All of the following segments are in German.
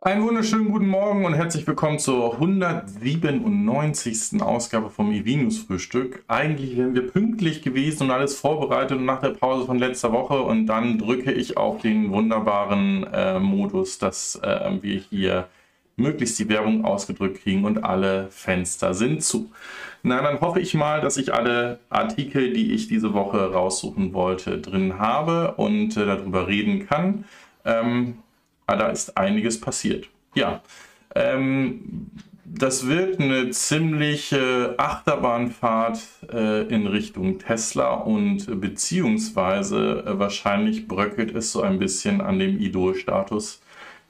Einen wunderschönen guten Morgen und herzlich willkommen zur 197. Ausgabe vom EV-News Frühstück. Eigentlich wären wir pünktlich gewesen und alles vorbereitet nach der Pause von letzter Woche und dann drücke ich auf den wunderbaren äh, Modus, dass äh, wir hier möglichst die Werbung ausgedrückt kriegen und alle Fenster sind zu. Na, dann hoffe ich mal, dass ich alle Artikel, die ich diese Woche raussuchen wollte, drin habe und äh, darüber reden kann. Ähm, da ist einiges passiert. Ja, ähm, das wird eine ziemliche Achterbahnfahrt äh, in Richtung Tesla und beziehungsweise äh, wahrscheinlich bröckelt es so ein bisschen an dem Idol-Status,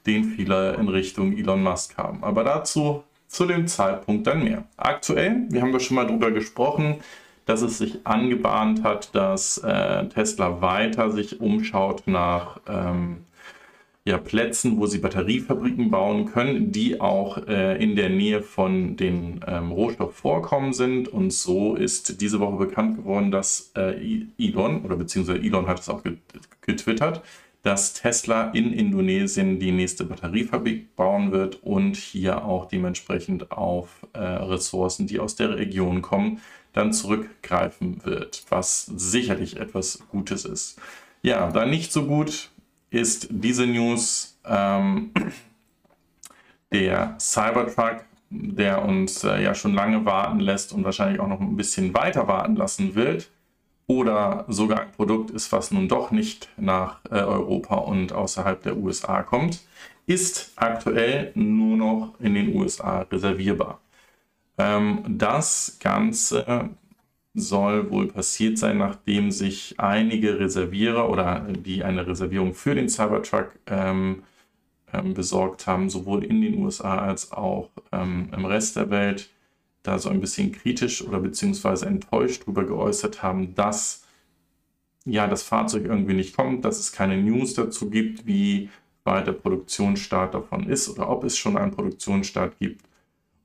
den viele in Richtung Elon Musk haben. Aber dazu zu dem Zeitpunkt dann mehr. Aktuell, wir haben ja schon mal darüber gesprochen, dass es sich angebahnt hat, dass äh, Tesla weiter sich umschaut nach ähm, ja, Plätzen, wo sie Batteriefabriken bauen können, die auch äh, in der Nähe von den ähm, Rohstoffvorkommen sind. Und so ist diese Woche bekannt geworden, dass äh, Elon, oder beziehungsweise Elon hat es auch getwittert, dass Tesla in Indonesien die nächste Batteriefabrik bauen wird und hier auch dementsprechend auf äh, Ressourcen, die aus der Region kommen, dann zurückgreifen wird, was sicherlich etwas Gutes ist. Ja, da nicht so gut ist diese News ähm, der Cybertruck, der uns äh, ja schon lange warten lässt und wahrscheinlich auch noch ein bisschen weiter warten lassen wird. Oder sogar ein Produkt ist, was nun doch nicht nach äh, Europa und außerhalb der USA kommt, ist aktuell nur noch in den USA reservierbar. Ähm, das Ganze soll wohl passiert sein, nachdem sich einige Reservierer oder die eine Reservierung für den Cybertruck ähm, ähm, besorgt haben, sowohl in den USA als auch ähm, im Rest der Welt, da so ein bisschen kritisch oder beziehungsweise enttäuscht darüber geäußert haben, dass ja das Fahrzeug irgendwie nicht kommt, dass es keine News dazu gibt, wie weit der Produktionsstart davon ist oder ob es schon einen Produktionsstart gibt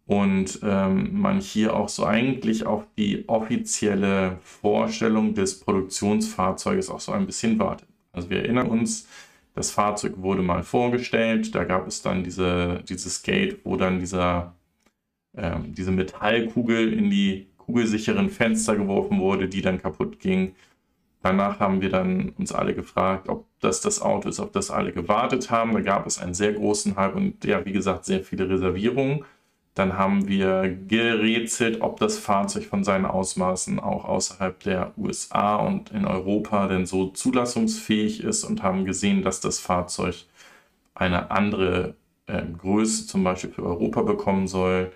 und ähm, man hier auch so eigentlich auf die offizielle Vorstellung des Produktionsfahrzeuges auch so ein bisschen wartet. Also wir erinnern uns, das Fahrzeug wurde mal vorgestellt, da gab es dann diese, dieses Gate, wo dann dieser, ähm, diese Metallkugel in die kugelsicheren Fenster geworfen wurde, die dann kaputt ging. Danach haben wir dann uns alle gefragt, ob das das Auto ist, auf das alle gewartet haben. Da gab es einen sehr großen Hype und ja, wie gesagt, sehr viele Reservierungen. Dann haben wir gerätselt, ob das Fahrzeug von seinen Ausmaßen auch außerhalb der USA und in Europa denn so zulassungsfähig ist und haben gesehen, dass das Fahrzeug eine andere äh, Größe zum Beispiel für Europa bekommen soll.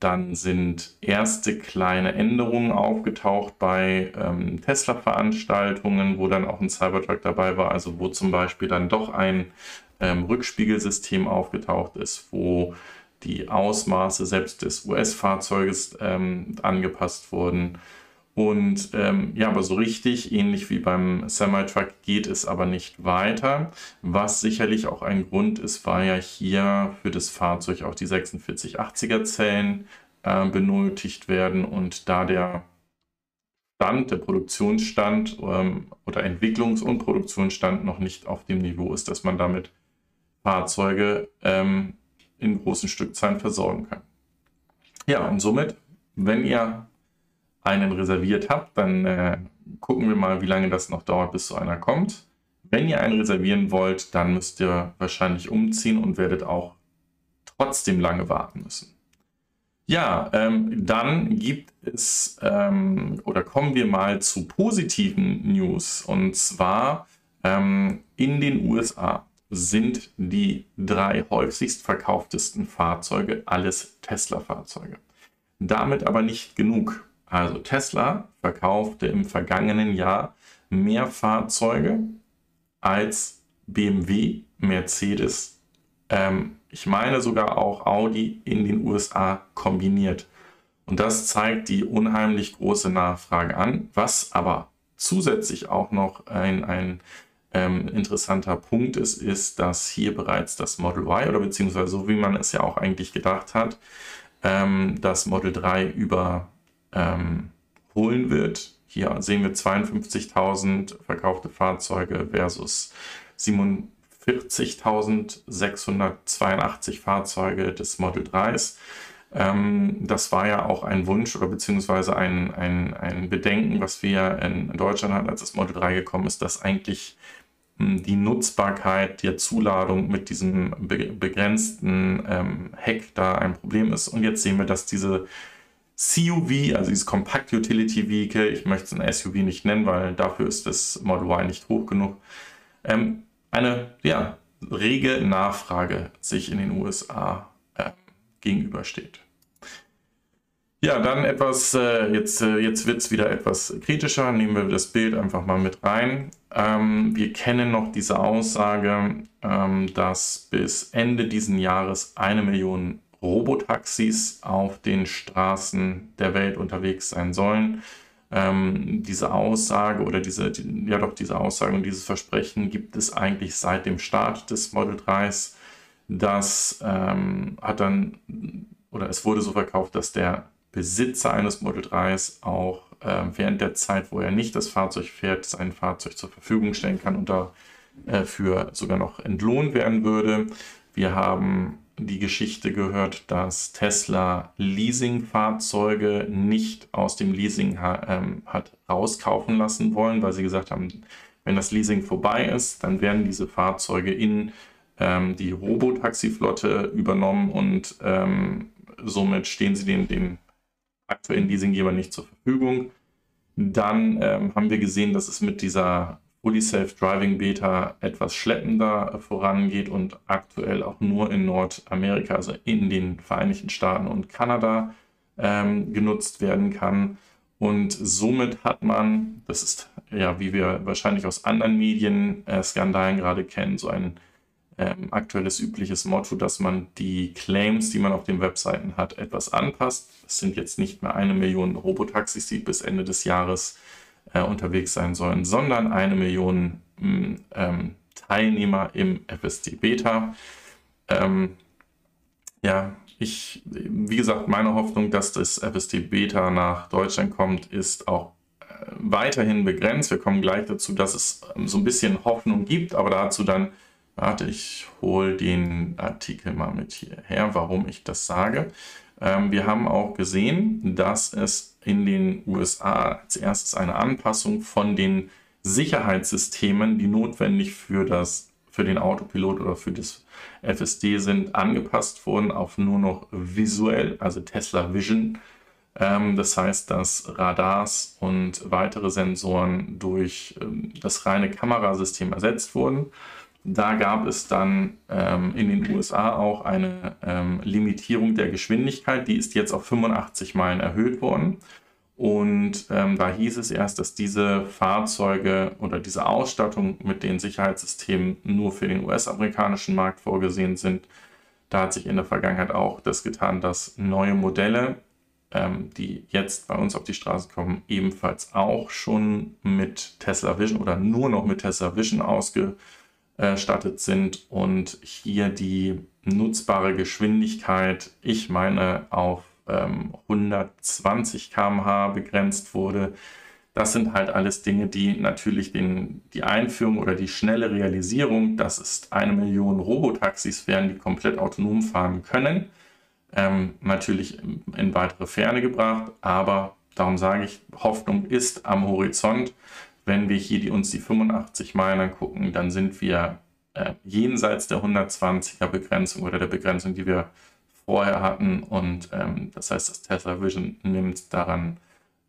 Dann sind erste kleine Änderungen aufgetaucht bei ähm, Tesla-Veranstaltungen, wo dann auch ein Cybertruck dabei war, also wo zum Beispiel dann doch ein ähm, Rückspiegelsystem aufgetaucht ist, wo die Ausmaße selbst des US-Fahrzeuges ähm, angepasst wurden. Und ähm, ja, aber so richtig, ähnlich wie beim Semi-Truck, geht es aber nicht weiter. Was sicherlich auch ein Grund ist, war ja hier für das Fahrzeug auch die 4680er Zellen äh, benötigt werden. Und da der Stand, der Produktionsstand ähm, oder Entwicklungs- und Produktionsstand noch nicht auf dem Niveau ist, dass man damit Fahrzeuge ähm, in großen Stückzahlen versorgen kann. Ja, und somit, wenn ihr einen reserviert habt, dann äh, gucken wir mal, wie lange das noch dauert, bis so einer kommt. Wenn ihr einen reservieren wollt, dann müsst ihr wahrscheinlich umziehen und werdet auch trotzdem lange warten müssen. Ja, ähm, dann gibt es ähm, oder kommen wir mal zu positiven News. Und zwar ähm, in den USA sind die drei häufigst verkauftesten Fahrzeuge alles Tesla-Fahrzeuge. Damit aber nicht genug. Also Tesla verkaufte im vergangenen Jahr mehr Fahrzeuge als BMW, Mercedes, ähm, ich meine sogar auch Audi in den USA kombiniert. Und das zeigt die unheimlich große Nachfrage an, was aber zusätzlich auch noch ein, ein ähm, interessanter Punkt ist, ist, dass hier bereits das Model Y oder beziehungsweise so wie man es ja auch eigentlich gedacht hat, ähm, das Model 3 überholen ähm, wird. Hier sehen wir 52.000 verkaufte Fahrzeuge versus 47.000 40.682 Fahrzeuge des Model 3s. Ähm, das war ja auch ein Wunsch oder beziehungsweise ein, ein, ein Bedenken, was wir in Deutschland hatten, als das Model 3 gekommen ist, dass eigentlich die Nutzbarkeit der Zuladung mit diesem begrenzten ähm, Heck da ein Problem ist. Und jetzt sehen wir, dass diese CUV, also dieses Compact Utility Vehicle, ich möchte es ein SUV nicht nennen, weil dafür ist das Model Y nicht hoch genug, ähm, eine ja, rege Nachfrage sich in den USA äh, gegenübersteht. Ja, dann etwas, äh, jetzt, äh, jetzt wird es wieder etwas kritischer. Nehmen wir das Bild einfach mal mit rein. Ähm, wir kennen noch diese Aussage, ähm, dass bis Ende diesen Jahres eine Million Robotaxis auf den Straßen der Welt unterwegs sein sollen. Ähm, diese Aussage oder diese, die, ja doch, diese Aussage und dieses Versprechen gibt es eigentlich seit dem Start des Model 3s. Das ähm, hat dann, oder es wurde so verkauft, dass der Besitzer eines Model 3s auch äh, während der Zeit, wo er nicht das Fahrzeug fährt, sein Fahrzeug zur Verfügung stellen kann und dafür sogar noch entlohnt werden würde. Wir haben die Geschichte gehört, dass Tesla Leasingfahrzeuge nicht aus dem Leasing ähm, hat rauskaufen lassen wollen, weil sie gesagt haben, wenn das Leasing vorbei ist, dann werden diese Fahrzeuge in ähm, die Robotaxi-Flotte übernommen und ähm, somit stehen sie dem, dem aktuellen Leasinggeber nicht zur Verfügung. Dann ähm, haben wir gesehen, dass es mit dieser Fully Self-Driving Beta etwas schleppender vorangeht und aktuell auch nur in Nordamerika, also in den Vereinigten Staaten und Kanada, ähm, genutzt werden kann. Und somit hat man, das ist ja, wie wir wahrscheinlich aus anderen Medien-Skandalen äh, gerade kennen, so ein ähm, aktuelles übliches Motto, dass man die Claims, die man auf den Webseiten hat, etwas anpasst. Es sind jetzt nicht mehr eine Million Robotaxis, die bis Ende des Jahres äh, unterwegs sein sollen, sondern eine Million hm, ähm, Teilnehmer im FSD Beta. Ähm, ja, ich, wie gesagt, meine Hoffnung, dass das FSD Beta nach Deutschland kommt, ist auch äh, weiterhin begrenzt. Wir kommen gleich dazu, dass es ähm, so ein bisschen Hoffnung gibt, aber dazu dann, warte, ich hole den Artikel mal mit hierher, warum ich das sage. Ähm, wir haben auch gesehen, dass es in den USA als erstes eine Anpassung von den Sicherheitssystemen, die notwendig für, das, für den Autopilot oder für das FSD sind, angepasst wurden auf nur noch visuell, also Tesla Vision. Ähm, das heißt, dass Radars und weitere Sensoren durch ähm, das reine Kamerasystem ersetzt wurden. Da gab es dann ähm, in den USA auch eine ähm, Limitierung der Geschwindigkeit. Die ist jetzt auf 85 Meilen erhöht worden. Und ähm, da hieß es erst, dass diese Fahrzeuge oder diese Ausstattung mit den Sicherheitssystemen nur für den US-amerikanischen Markt vorgesehen sind. Da hat sich in der Vergangenheit auch das getan, dass neue Modelle, ähm, die jetzt bei uns auf die Straße kommen, ebenfalls auch schon mit Tesla Vision oder nur noch mit Tesla Vision ausgestattet erstattet sind und hier die nutzbare Geschwindigkeit, ich meine, auf ähm, 120 km/h begrenzt wurde. Das sind halt alles Dinge, die natürlich den, die Einführung oder die schnelle Realisierung, dass es eine Million Robotaxis werden, die komplett autonom fahren können, ähm, natürlich in weitere Ferne gebracht. Aber darum sage ich, Hoffnung ist am Horizont. Wenn wir hier die, uns die 85 Meilen angucken, dann sind wir äh, jenseits der 120er Begrenzung oder der Begrenzung, die wir vorher hatten. Und ähm, das heißt, das Tesla Vision nimmt daran,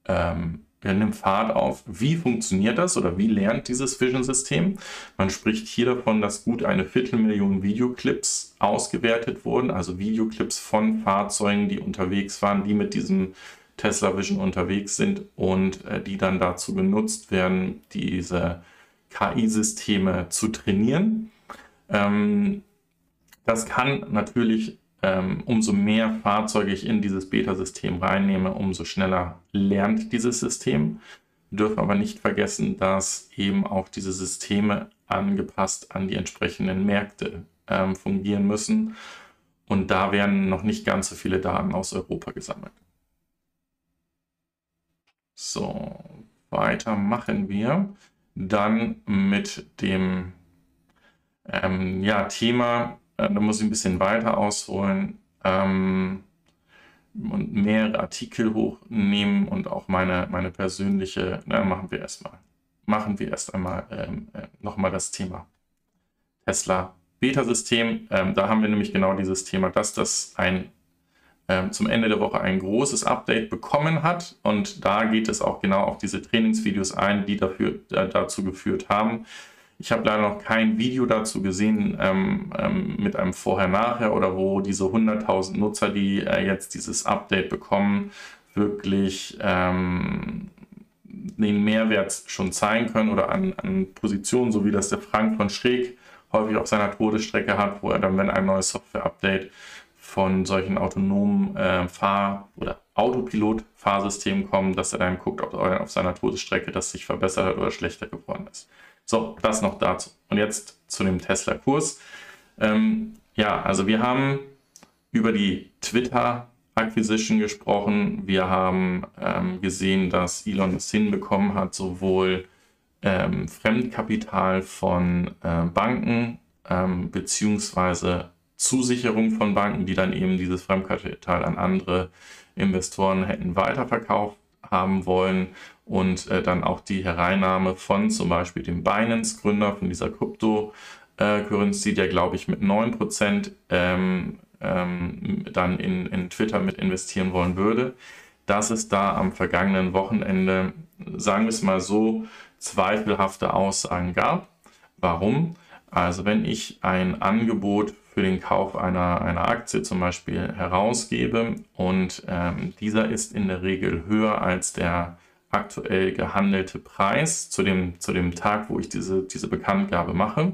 ähm, nimmt Fahrt auf. Wie funktioniert das oder wie lernt dieses Vision-System? Man spricht hier davon, dass gut eine Viertelmillion Videoclips ausgewertet wurden, also Videoclips von Fahrzeugen, die unterwegs waren, die mit diesem Tesla Vision unterwegs sind und äh, die dann dazu genutzt werden, diese KI-Systeme zu trainieren. Ähm, das kann natürlich, ähm, umso mehr Fahrzeuge ich in dieses Beta-System reinnehme, umso schneller lernt dieses System. Wir dürfen aber nicht vergessen, dass eben auch diese Systeme angepasst an die entsprechenden Märkte ähm, fungieren müssen. Und da werden noch nicht ganz so viele Daten aus Europa gesammelt. So, weiter machen wir dann mit dem Ähm, ja, Thema, äh, da muss ich ein bisschen weiter ausholen ähm, und mehrere Artikel hochnehmen und auch meine, meine persönliche, na, machen wir erstmal, machen wir erst einmal ähm, äh, nochmal das Thema Tesla Beta-System. Ähm, da haben wir nämlich genau dieses Thema, dass das ein ähm, zum Ende der Woche ein großes Update bekommen hat. Und da geht es auch genau auf diese Trainingsvideos ein, die dafür, äh, dazu geführt haben. Ich habe leider noch kein Video dazu gesehen ähm, ähm, mit einem Vorher-Nachher oder wo diese 100.000 Nutzer, die äh, jetzt dieses Update bekommen, wirklich ähm, den Mehrwert schon zeigen können oder an, an Positionen, so wie das der Frank von Schräg häufig auf seiner Todesstrecke hat, wo er dann, wenn ein neues Software-Update von solchen autonomen äh, Fahr- oder Autopilot-Fahrsystemen kommt, dass er dann guckt, ob auf seiner Todesstrecke das sich verbessert hat oder schlechter geworden ist. So, das noch dazu. Und jetzt zu dem Tesla-Kurs. Ähm, ja, also wir haben über die Twitter-Acquisition gesprochen. Wir haben ähm, gesehen, dass Elon es hinbekommen hat, sowohl ähm, Fremdkapital von äh, Banken ähm, beziehungsweise Zusicherung von Banken, die dann eben dieses Fremdkapital an andere Investoren hätten weiterverkauft haben wollen und äh, dann auch die Hereinnahme von zum Beispiel dem Binance-Gründer von dieser Krypto-Currency, der glaube ich mit 9% ähm, ähm, dann in, in Twitter mit investieren wollen würde, dass es da am vergangenen Wochenende, sagen wir es mal so, zweifelhafte Aussagen gab. Warum? Also wenn ich ein Angebot für den Kauf einer, einer Aktie zum Beispiel herausgebe. Und ähm, dieser ist in der Regel höher als der aktuell gehandelte Preis zu dem, zu dem Tag, wo ich diese, diese Bekanntgabe mache,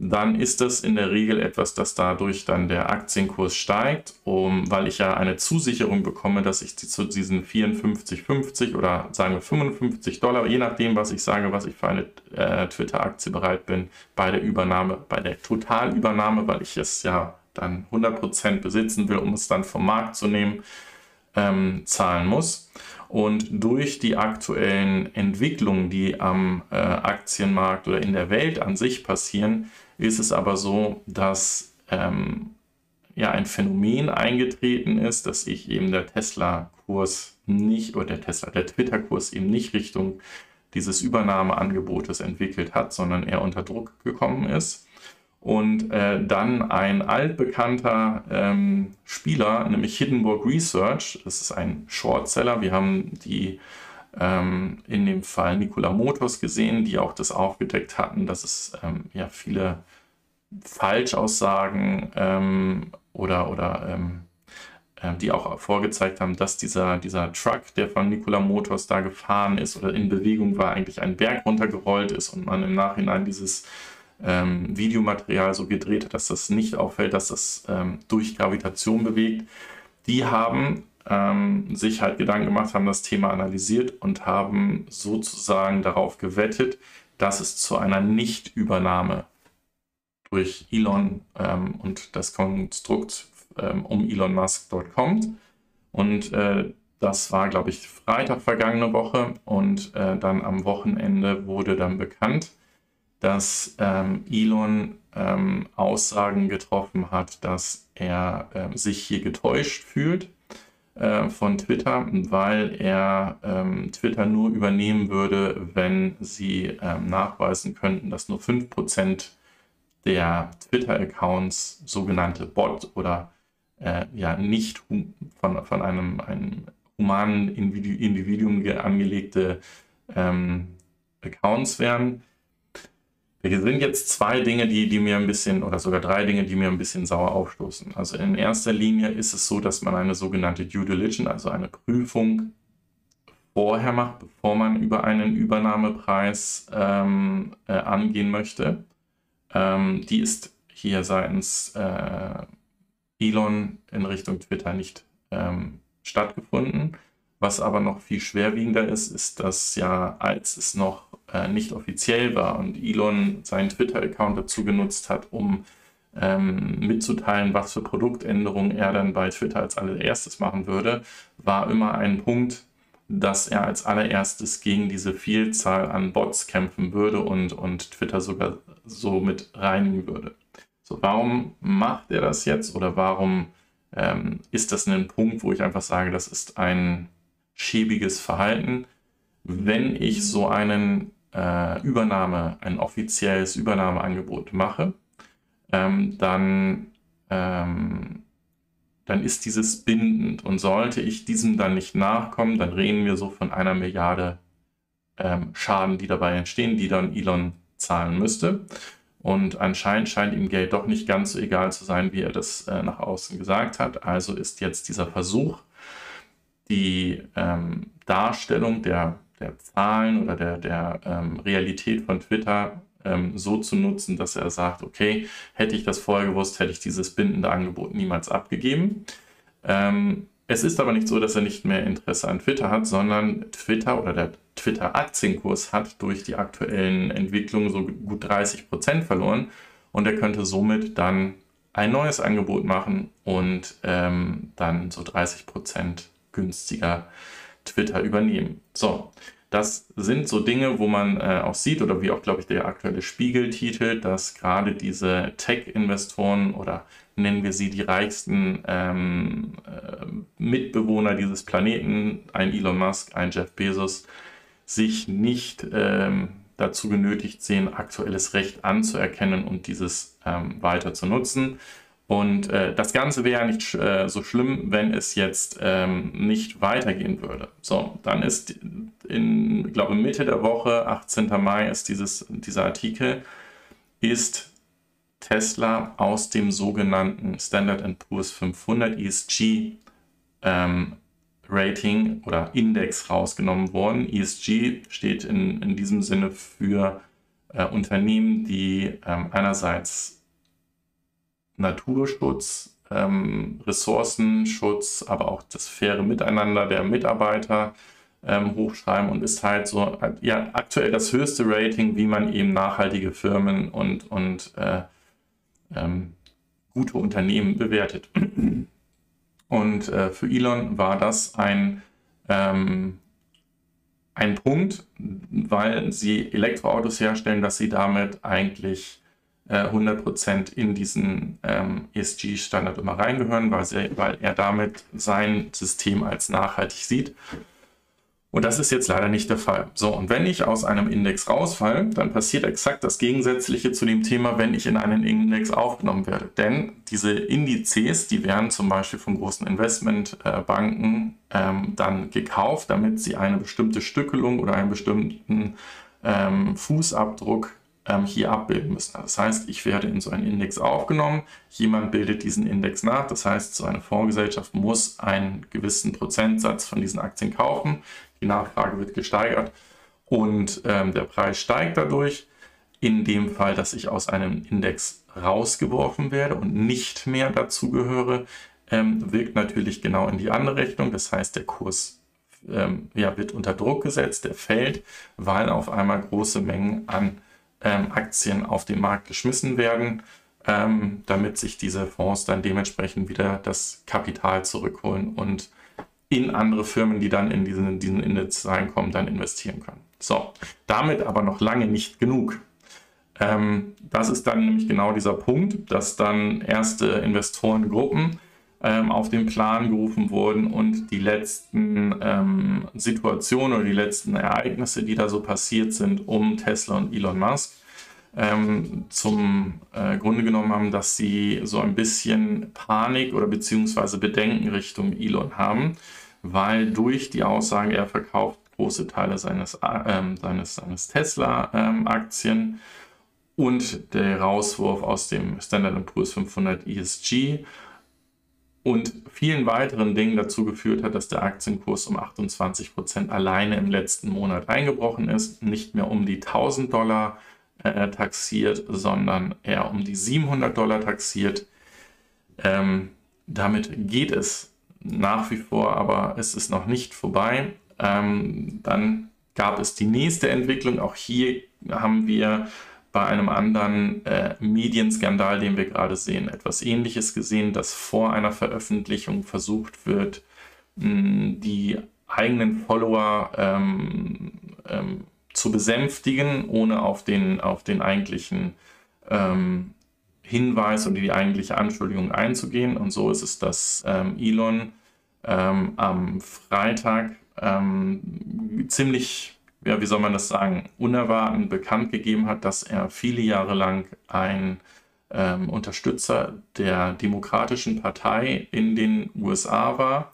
dann ist das in der Regel etwas, dass dadurch dann der Aktienkurs steigt, um, weil ich ja eine Zusicherung bekomme, dass ich zu diesen 54,50 oder sagen wir 55 Dollar, je nachdem, was ich sage, was ich für eine äh, Twitter-Aktie bereit bin, bei der Übernahme, bei der Totalübernahme, weil ich es ja dann 100% besitzen will, um es dann vom Markt zu nehmen, ähm, zahlen muss. Und durch die aktuellen Entwicklungen, die am äh, Aktienmarkt oder in der Welt an sich passieren, ist es aber so, dass ähm, ja ein Phänomen eingetreten ist, dass sich eben der Tesla-Kurs nicht oder der Tesla, der Twitter-Kurs eben nicht Richtung dieses Übernahmeangebotes entwickelt hat, sondern eher unter Druck gekommen ist. Und äh, dann ein altbekannter ähm, Spieler, nämlich Hindenburg Research, das ist ein Shortseller. Wir haben die ähm, in dem Fall Nikola Motors gesehen, die auch das aufgedeckt hatten, dass es ähm, ja viele Falschaussagen ähm, oder, oder ähm, äh, die auch vorgezeigt haben, dass dieser, dieser Truck, der von Nikola Motors da gefahren ist oder in Bewegung war, eigentlich einen Berg runtergerollt ist und man im Nachhinein dieses ähm, Videomaterial so gedreht hat, dass das nicht auffällt, dass das ähm, durch Gravitation bewegt. Die haben ähm, sich halt Gedanken gemacht, haben das Thema analysiert und haben sozusagen darauf gewettet, dass es zu einer Nichtübernahme durch Elon ähm, und das Konstrukt ähm, um Elon Musk dort kommt. Und äh, das war, glaube ich, Freitag vergangene Woche und äh, dann am Wochenende wurde dann bekannt, dass ähm, Elon ähm, Aussagen getroffen hat, dass er äh, sich hier getäuscht fühlt äh, von Twitter, weil er ähm, Twitter nur übernehmen würde, wenn sie ähm, nachweisen könnten, dass nur 5% der Twitter-Accounts sogenannte Bot oder äh, ja nicht von, von einem, einem humanen Individuum angelegte ähm, Accounts wären. Hier sind jetzt zwei Dinge, die, die mir ein bisschen, oder sogar drei Dinge, die mir ein bisschen sauer aufstoßen. Also in erster Linie ist es so, dass man eine sogenannte Due Diligence, also eine Prüfung vorher macht, bevor man über einen Übernahmepreis ähm, äh, angehen möchte. Ähm, die ist hier seitens äh, Elon in Richtung Twitter nicht ähm, stattgefunden. Was aber noch viel schwerwiegender ist, ist, dass ja, als es noch äh, nicht offiziell war und Elon seinen Twitter-Account dazu genutzt hat, um ähm, mitzuteilen, was für Produktänderungen er dann bei Twitter als allererstes machen würde, war immer ein Punkt, dass er als allererstes gegen diese Vielzahl an Bots kämpfen würde und, und Twitter sogar so mit reinigen würde. So, warum macht er das jetzt oder warum ähm, ist das ein Punkt, wo ich einfach sage, das ist ein schäbiges Verhalten? Wenn ich so einen äh, Übernahme, ein offizielles Übernahmeangebot mache, ähm, dann, ähm, dann ist dieses bindend. Und sollte ich diesem dann nicht nachkommen, dann reden wir so von einer Milliarde ähm, Schaden, die dabei entstehen, die dann Elon zahlen müsste. Und anscheinend scheint ihm Geld doch nicht ganz so egal zu sein, wie er das äh, nach außen gesagt hat. Also ist jetzt dieser Versuch, die ähm, Darstellung der, der Zahlen oder der, der ähm, Realität von Twitter ähm, so zu nutzen, dass er sagt, okay, hätte ich das vorher gewusst, hätte ich dieses bindende Angebot niemals abgegeben. Ähm, es ist aber nicht so, dass er nicht mehr Interesse an Twitter hat, sondern Twitter oder der Twitter-Aktienkurs hat durch die aktuellen Entwicklungen so gut 30 Prozent verloren und er könnte somit dann ein neues Angebot machen und ähm, dann so 30 Prozent günstiger Twitter übernehmen. So, das sind so Dinge, wo man äh, auch sieht, oder wie auch, glaube ich, der aktuelle Spiegel titelt, dass gerade diese Tech-Investoren oder nennen wir sie die reichsten ähm, äh, Mitbewohner dieses Planeten, ein Elon Musk, ein Jeff Bezos, sich nicht ähm, dazu genötigt sehen, aktuelles Recht anzuerkennen und dieses ähm, weiter zu nutzen. Und äh, das Ganze wäre nicht äh, so schlimm, wenn es jetzt ähm, nicht weitergehen würde. So, dann ist in, glaube Mitte der Woche, 18. Mai, ist dieses, dieser Artikel, ist Tesla aus dem sogenannten Standard Poor's 500 ESG ähm, Rating oder Index rausgenommen worden. ESG steht in, in diesem Sinne für äh, Unternehmen, die ähm, einerseits Naturschutz, ähm, Ressourcenschutz, aber auch das faire Miteinander der Mitarbeiter ähm, hochschreiben und ist halt so ja, aktuell das höchste Rating, wie man eben nachhaltige Firmen und, und äh, ähm, gute Unternehmen bewertet. Und äh, für Elon war das ein, ähm, ein Punkt, weil sie Elektroautos herstellen, dass sie damit eigentlich äh, 100% in diesen ähm, ESG-Standard immer reingehören, weil, sie, weil er damit sein System als nachhaltig sieht. Und das ist jetzt leider nicht der Fall. So, und wenn ich aus einem Index rausfalle, dann passiert exakt das Gegensätzliche zu dem Thema, wenn ich in einen Index aufgenommen werde. Denn diese Indizes, die werden zum Beispiel von großen Investmentbanken ähm, dann gekauft, damit sie eine bestimmte Stückelung oder einen bestimmten ähm, Fußabdruck ähm, hier abbilden müssen. Das heißt, ich werde in so einen Index aufgenommen, jemand bildet diesen Index nach, das heißt, so eine Fondsgesellschaft muss einen gewissen Prozentsatz von diesen Aktien kaufen die Nachfrage wird gesteigert und ähm, der Preis steigt dadurch. In dem Fall, dass ich aus einem Index rausgeworfen werde und nicht mehr dazugehöre, ähm, wirkt natürlich genau in die andere Richtung. Das heißt, der Kurs ähm, ja, wird unter Druck gesetzt, der fällt, weil auf einmal große Mengen an ähm, Aktien auf den Markt geschmissen werden, ähm, damit sich diese Fonds dann dementsprechend wieder das Kapital zurückholen und in andere Firmen, die dann in diesen, diesen Index reinkommen, dann investieren können. So, damit aber noch lange nicht genug. Ähm, das ist dann nämlich genau dieser Punkt, dass dann erste Investorengruppen ähm, auf den Plan gerufen wurden und die letzten ähm, Situationen oder die letzten Ereignisse, die da so passiert sind um Tesla und Elon Musk, ähm, zum äh, Grunde genommen haben, dass sie so ein bisschen Panik oder beziehungsweise Bedenken Richtung Elon haben, weil durch die Aussage, er verkauft große Teile seines, äh, seines, seines Tesla-Aktien ähm, und der Rauswurf aus dem Standard Poor's 500 ESG und vielen weiteren Dingen dazu geführt hat, dass der Aktienkurs um 28 Prozent alleine im letzten Monat eingebrochen ist, nicht mehr um die 1000 Dollar äh, taxiert, sondern eher um die 700 Dollar taxiert. Ähm, damit geht es nach wie vor, aber es ist noch nicht vorbei. Ähm, dann gab es die nächste Entwicklung. Auch hier haben wir bei einem anderen äh, Medienskandal, den wir gerade sehen, etwas Ähnliches gesehen, dass vor einer Veröffentlichung versucht wird, mh, die eigenen Follower ähm, ähm, zu besänftigen, ohne auf den, auf den eigentlichen ähm, Hinweis und die eigentliche Anschuldigung einzugehen. Und so ist es, dass ähm, Elon ähm, am Freitag ähm, ziemlich, ja, wie soll man das sagen, unerwartet bekannt gegeben hat, dass er viele Jahre lang ein ähm, Unterstützer der Demokratischen Partei in den USA war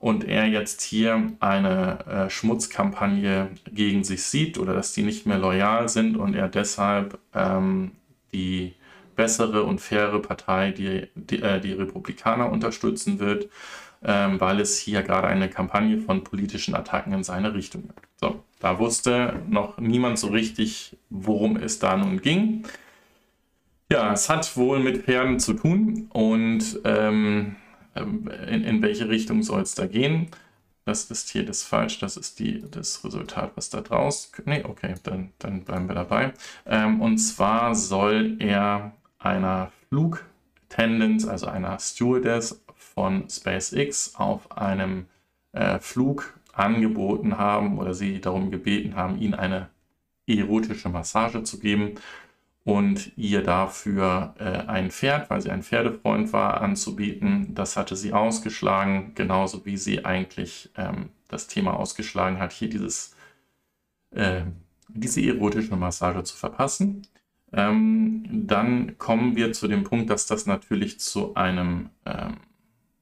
und er jetzt hier eine äh, Schmutzkampagne gegen sich sieht oder dass die nicht mehr loyal sind und er deshalb ähm, die bessere und faire Partei, die, die, äh, die Republikaner unterstützen wird, ähm, weil es hier gerade eine Kampagne von politischen Attacken in seine Richtung gibt. So, da wusste noch niemand so richtig, worum es da nun ging. Ja, es hat wohl mit Pferden zu tun und ähm, ähm, in, in welche Richtung soll es da gehen. Das ist hier das falsch, das ist die, das Resultat, was da draus. Nee, okay, dann, dann bleiben wir dabei. Ähm, und zwar soll er einer Flugtendenz, also einer Stewardess von SpaceX auf einem äh, Flug angeboten haben oder sie darum gebeten haben, ihnen eine erotische Massage zu geben und ihr dafür äh, ein Pferd, weil sie ein Pferdefreund war, anzubieten. Das hatte sie ausgeschlagen, genauso wie sie eigentlich ähm, das Thema ausgeschlagen hat, hier dieses, äh, diese erotische Massage zu verpassen. Ähm, dann kommen wir zu dem Punkt, dass das natürlich zu einem ähm,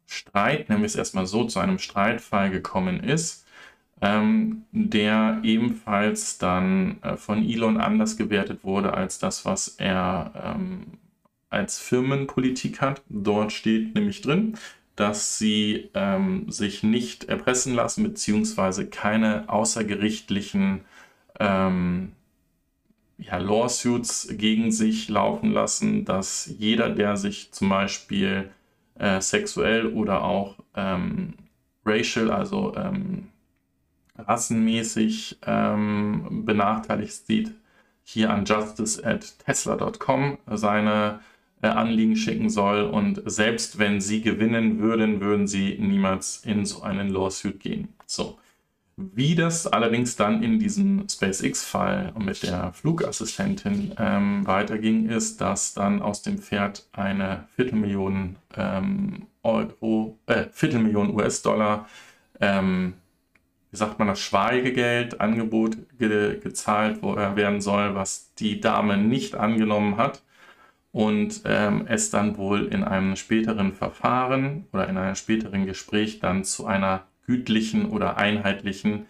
Streit, nämlich erstmal so, zu einem Streitfall gekommen ist ähm, der ebenfalls dann äh, von Elon anders gewertet wurde als das, was er ähm, als Firmenpolitik hat. Dort steht nämlich drin, dass sie ähm, sich nicht erpressen lassen, beziehungsweise keine außergerichtlichen ähm, ja, Lawsuits gegen sich laufen lassen, dass jeder, der sich zum Beispiel äh, sexuell oder auch ähm, racial, also ähm, rassenmäßig ähm, benachteiligt sieht, hier an justice at tesla.com seine äh, Anliegen schicken soll. Und selbst wenn sie gewinnen würden, würden sie niemals in so einen Lawsuit gehen. So. Wie das allerdings dann in diesem SpaceX-Fall mit der Flugassistentin ähm, weiterging, ist, dass dann aus dem Pferd eine Viertelmillion ähm, Euro, äh, Viertelmillion US-Dollar ähm, wie sagt man das, Schweigegeld, Angebot ge gezahlt werden soll, was die Dame nicht angenommen hat und ähm, es dann wohl in einem späteren Verfahren oder in einem späteren Gespräch dann zu einer gütlichen oder einheitlichen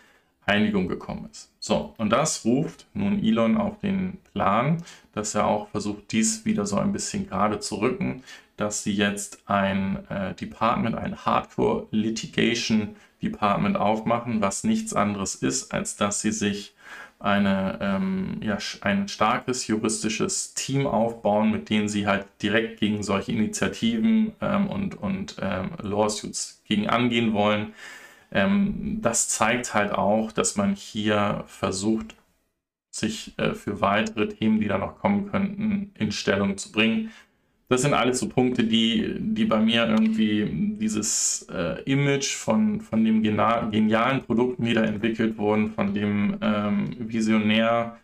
Einigung gekommen ist. So, und das ruft nun Elon auf den Plan, dass er auch versucht, dies wieder so ein bisschen gerade zu rücken, dass sie jetzt ein äh, Department, ein Hardcore Litigation Department aufmachen, was nichts anderes ist, als dass sie sich eine, ähm, ja, ein starkes juristisches Team aufbauen, mit dem sie halt direkt gegen solche Initiativen ähm, und, und ähm, Lawsuits gegen angehen wollen. Ähm, das zeigt halt auch, dass man hier versucht, sich äh, für weitere Themen, die da noch kommen könnten, in Stellung zu bringen. Das sind alles so Punkte, die, die bei mir irgendwie dieses äh, Image von, von dem genialen Produkt wieder entwickelt wurden, von dem ähm, Visionär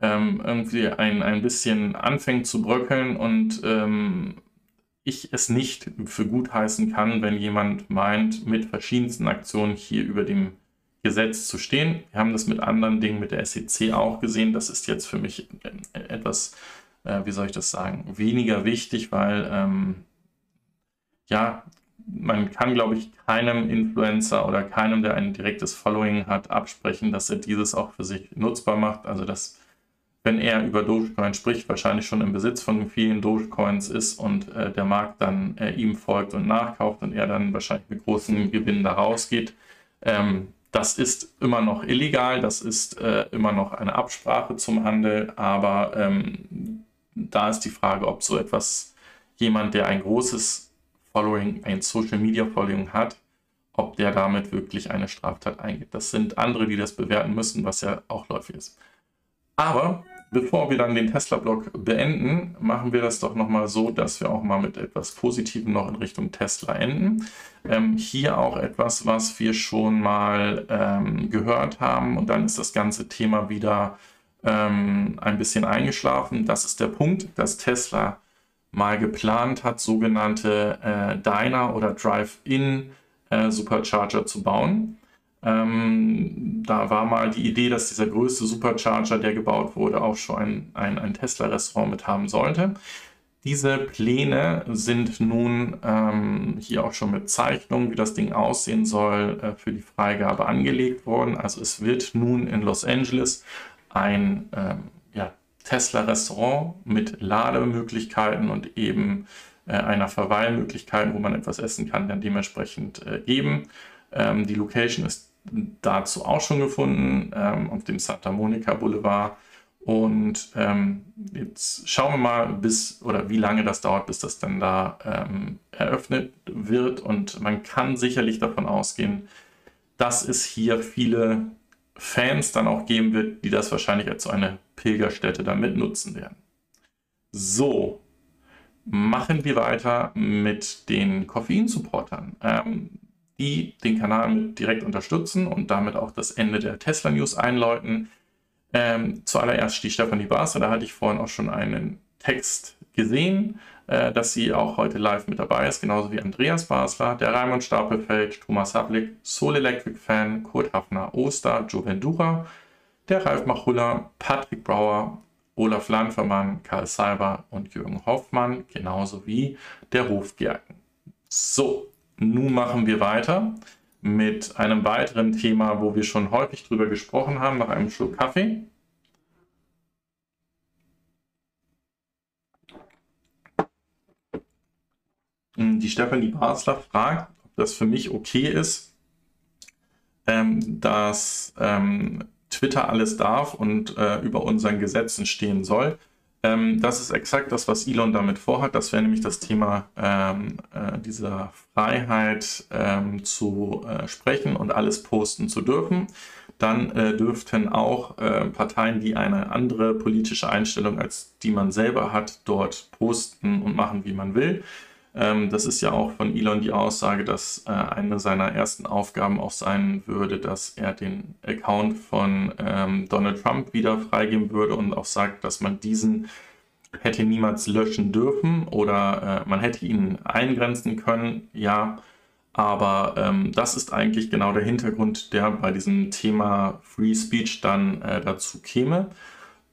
ähm, irgendwie ein, ein bisschen anfängt zu bröckeln und ähm, ich es nicht für gut heißen kann, wenn jemand meint, mit verschiedensten Aktionen hier über dem Gesetz zu stehen. Wir haben das mit anderen Dingen, mit der SEC auch gesehen. Das ist jetzt für mich äh, etwas äh, wie soll ich das sagen, weniger wichtig, weil ähm, ja, man kann, glaube ich, keinem Influencer oder keinem, der ein direktes Following hat, absprechen, dass er dieses auch für sich nutzbar macht. Also, dass, wenn er über Dogecoin spricht, wahrscheinlich schon im Besitz von vielen Dogecoins ist und äh, der Markt dann äh, ihm folgt und nachkauft und er dann wahrscheinlich mit großen Gewinnen da rausgeht. Ähm, das ist immer noch illegal, das ist äh, immer noch eine Absprache zum Handel, aber ähm, da ist die Frage, ob so etwas jemand, der ein großes Following, ein Social Media Following hat, ob der damit wirklich eine Straftat eingeht. Das sind andere, die das bewerten müssen, was ja auch läufig ist. Aber bevor wir dann den Tesla-Blog beenden, machen wir das doch nochmal so, dass wir auch mal mit etwas Positivem noch in Richtung Tesla enden. Ähm, hier auch etwas, was wir schon mal ähm, gehört haben und dann ist das ganze Thema wieder ähm, ein bisschen eingeschlafen. Das ist der Punkt, dass Tesla mal geplant hat, sogenannte äh, Diner oder Drive-In äh, Supercharger zu bauen. Ähm, da war mal die Idee, dass dieser größte Supercharger, der gebaut wurde, auch schon ein, ein, ein Tesla-Restaurant mit haben sollte. Diese Pläne sind nun ähm, hier auch schon mit Zeichnungen, wie das Ding aussehen soll, äh, für die Freigabe angelegt worden. Also es wird nun in Los Angeles ein ähm, ja, Tesla-Restaurant mit Lademöglichkeiten und eben äh, einer Verweilmöglichkeit, wo man etwas essen kann, dann dementsprechend äh, geben. Ähm, die Location ist dazu auch schon gefunden ähm, auf dem Santa Monica Boulevard. Und ähm, jetzt schauen wir mal, bis oder wie lange das dauert, bis das dann da ähm, eröffnet wird. Und man kann sicherlich davon ausgehen, dass es hier viele Fans dann auch geben wird, die das wahrscheinlich als so eine Pilgerstätte damit nutzen werden. So, machen wir weiter mit den Koffein-Supportern, ähm, die den Kanal direkt unterstützen und damit auch das Ende der Tesla News einläuten. Ähm, zuallererst die Stefanie Basler, da hatte ich vorhin auch schon einen Text gesehen, äh, dass sie auch heute live mit dabei ist, genauso wie Andreas Basler, der Raimund Stapelfeld, Thomas Havlik, Soul Electric Fan, Kurt Hafner, Oster, Joe Vendura, der Ralf Machulla, Patrick Brauer, Olaf Landvermann, Karl Seiber und Jürgen Hoffmann, genauso wie der Hofgerken. So, nun machen wir weiter mit einem weiteren Thema, wo wir schon häufig drüber gesprochen haben, nach einem Schluck Kaffee. Die Stefanie Basler fragt, ob das für mich okay ist, ähm, dass ähm, Twitter alles darf und äh, über unseren Gesetzen stehen soll. Ähm, das ist exakt das, was Elon damit vorhat. Das wäre nämlich das Thema ähm, äh, dieser Freiheit ähm, zu äh, sprechen und alles posten zu dürfen. Dann äh, dürften auch äh, Parteien, die eine andere politische Einstellung als die man selber hat, dort posten und machen, wie man will. Ähm, das ist ja auch von Elon die Aussage, dass äh, eine seiner ersten Aufgaben auch sein würde, dass er den Account von ähm, Donald Trump wieder freigeben würde und auch sagt, dass man diesen hätte niemals löschen dürfen oder äh, man hätte ihn eingrenzen können, ja. Aber ähm, das ist eigentlich genau der Hintergrund, der bei diesem Thema Free Speech dann äh, dazu käme.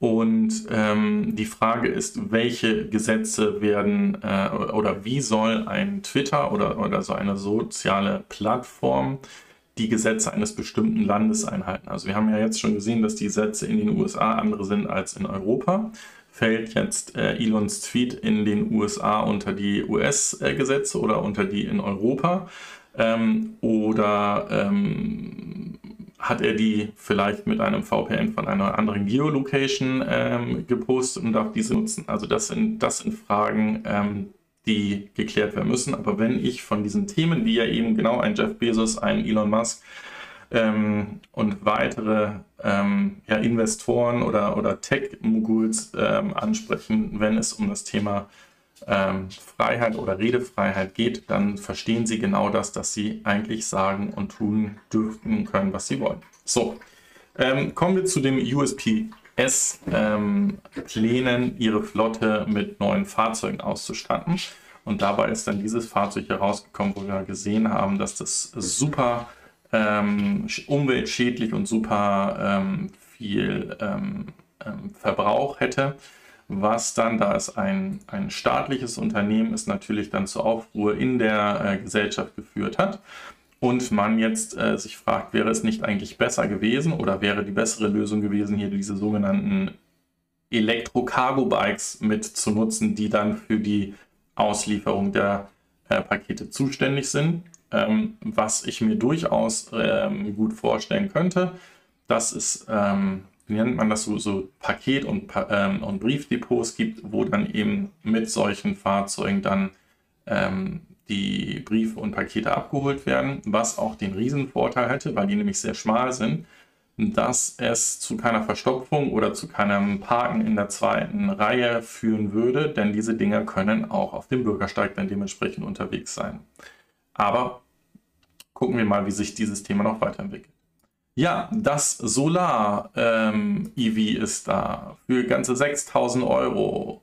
Und ähm, die Frage ist, welche Gesetze werden äh, oder wie soll ein Twitter oder, oder so eine soziale Plattform die Gesetze eines bestimmten Landes einhalten? Also wir haben ja jetzt schon gesehen, dass die Gesetze in den USA andere sind als in Europa. Fällt jetzt äh, Elons Tweet in den USA unter die US-Gesetze oder unter die in Europa? Ähm, oder ähm, hat er die vielleicht mit einem VPN von einer anderen Geolocation ähm, gepostet und darf diese nutzen. Also das sind, das sind Fragen, ähm, die geklärt werden müssen. Aber wenn ich von diesen Themen, wie ja eben genau ein Jeff Bezos, ein Elon Musk ähm, und weitere ähm, ja, Investoren oder, oder Tech-Moguls ähm, ansprechen, wenn es um das Thema ähm, Freiheit oder Redefreiheit geht, dann verstehen sie genau das, dass sie eigentlich sagen und tun dürfen können, was sie wollen. So, ähm, kommen wir zu dem USPS ähm, Plänen, ihre Flotte mit neuen Fahrzeugen auszustatten. Und dabei ist dann dieses Fahrzeug herausgekommen, wo wir gesehen haben, dass das super ähm, umweltschädlich und super ähm, viel Verbrauch hätte was dann, da es ein, ein staatliches Unternehmen ist, natürlich dann zur Aufruhr in der äh, Gesellschaft geführt hat. Und man jetzt äh, sich fragt, wäre es nicht eigentlich besser gewesen oder wäre die bessere Lösung gewesen, hier diese sogenannten Elektro-Cargo-Bikes mit zu nutzen, die dann für die Auslieferung der äh, Pakete zuständig sind. Ähm, was ich mir durchaus ähm, gut vorstellen könnte, das ist ähm, wie nennt man das so, so Paket- und, ähm, und Briefdepots gibt, wo dann eben mit solchen Fahrzeugen dann ähm, die Briefe und Pakete abgeholt werden, was auch den Riesenvorteil hätte, weil die nämlich sehr schmal sind, dass es zu keiner Verstopfung oder zu keinem Parken in der zweiten Reihe führen würde, denn diese Dinger können auch auf dem Bürgersteig dann dementsprechend unterwegs sein. Aber gucken wir mal, wie sich dieses Thema noch weiterentwickelt. Ja, das Solar ähm, EV ist da für ganze 6000 Euro.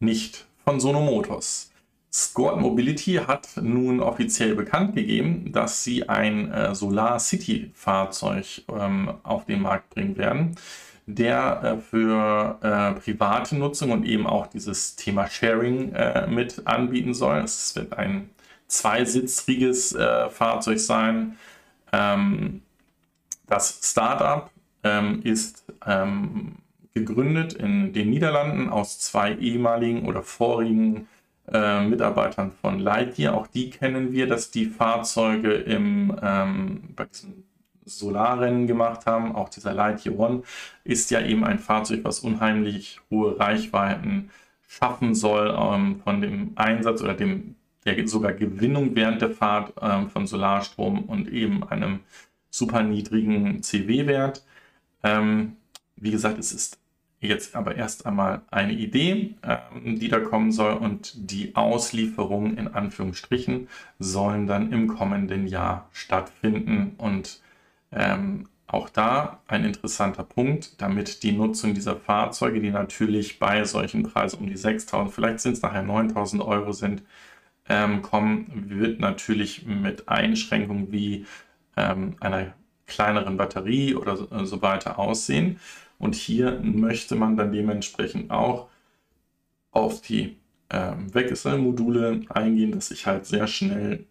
Nicht von Sono Motors. Squad Mobility hat nun offiziell bekannt gegeben, dass sie ein äh, Solar City Fahrzeug ähm, auf den Markt bringen werden, der äh, für äh, private Nutzung und eben auch dieses Thema Sharing äh, mit anbieten soll. Es wird ein zweisitzriges äh, Fahrzeug sein. Ähm, das Startup ähm, ist ähm, gegründet in den Niederlanden aus zwei ehemaligen oder vorigen äh, Mitarbeitern von Lightyear. Auch die kennen wir, dass die Fahrzeuge im, ähm, bei diesem Solarrennen gemacht haben. Auch dieser Lightyear One ist ja eben ein Fahrzeug, was unheimlich hohe Reichweiten schaffen soll ähm, von dem Einsatz oder dem der sogar Gewinnung während der Fahrt ähm, von Solarstrom und eben einem super niedrigen CW-Wert. Ähm, wie gesagt, es ist jetzt aber erst einmal eine Idee, ähm, die da kommen soll und die Auslieferungen in Anführungsstrichen sollen dann im kommenden Jahr stattfinden und ähm, auch da ein interessanter Punkt, damit die Nutzung dieser Fahrzeuge, die natürlich bei solchen Preisen um die 6.000, vielleicht sind es nachher 9.000 Euro sind, ähm, kommen, wird natürlich mit Einschränkungen wie ähm, einer kleineren Batterie oder so, äh, so weiter aussehen. Und hier möchte man dann dementsprechend auch auf die ähm, Wechselmodule eingehen, dass ich halt sehr schnell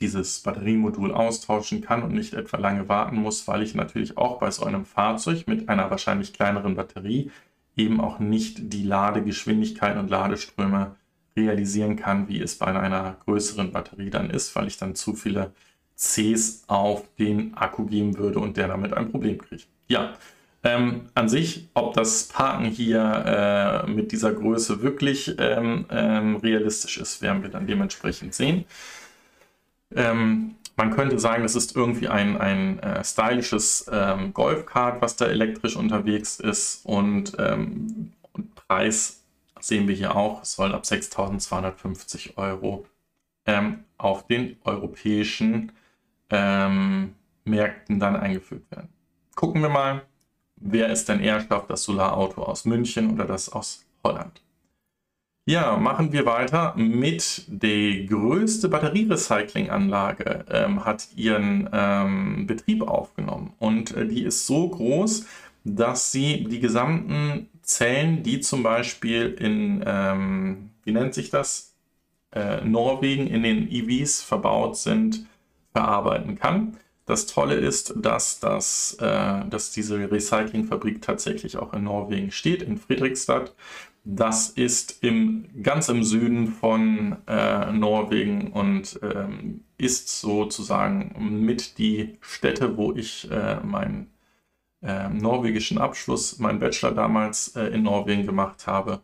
dieses Batteriemodul austauschen kann und nicht etwa lange warten muss, weil ich natürlich auch bei so einem Fahrzeug mit einer wahrscheinlich kleineren Batterie eben auch nicht die Ladegeschwindigkeit und Ladeströme realisieren kann, wie es bei einer größeren Batterie dann ist, weil ich dann zu viele Cs auf den Akku geben würde und der damit ein Problem kriegt. Ja, ähm, an sich, ob das Parken hier äh, mit dieser Größe wirklich ähm, ähm, realistisch ist, werden wir dann dementsprechend sehen. Ähm, man könnte sagen, das ist irgendwie ein, ein äh, stylisches ähm, Golfkart, was da elektrisch unterwegs ist und, ähm, und Preis sehen wir hier auch, soll ab 6.250 Euro auf den europäischen ähm, Märkten dann eingeführt werden. Gucken wir mal, wer es denn eher schafft, das Solarauto aus München oder das aus Holland. Ja, machen wir weiter mit der größte Batterierecyclinganlage ähm, hat ihren ähm, Betrieb aufgenommen und äh, die ist so groß, dass sie die gesamten Zellen, die zum Beispiel in, ähm, wie nennt sich das, äh, Norwegen in den EVs verbaut sind, verarbeiten kann. Das Tolle ist, dass, das, äh, dass diese Recyclingfabrik tatsächlich auch in Norwegen steht, in Friedrichstadt. Das ist im, ganz im Süden von äh, Norwegen und ähm, ist sozusagen mit die Stätte, wo ich äh, meinen äh, norwegischen Abschluss, meinen Bachelor damals äh, in Norwegen gemacht habe.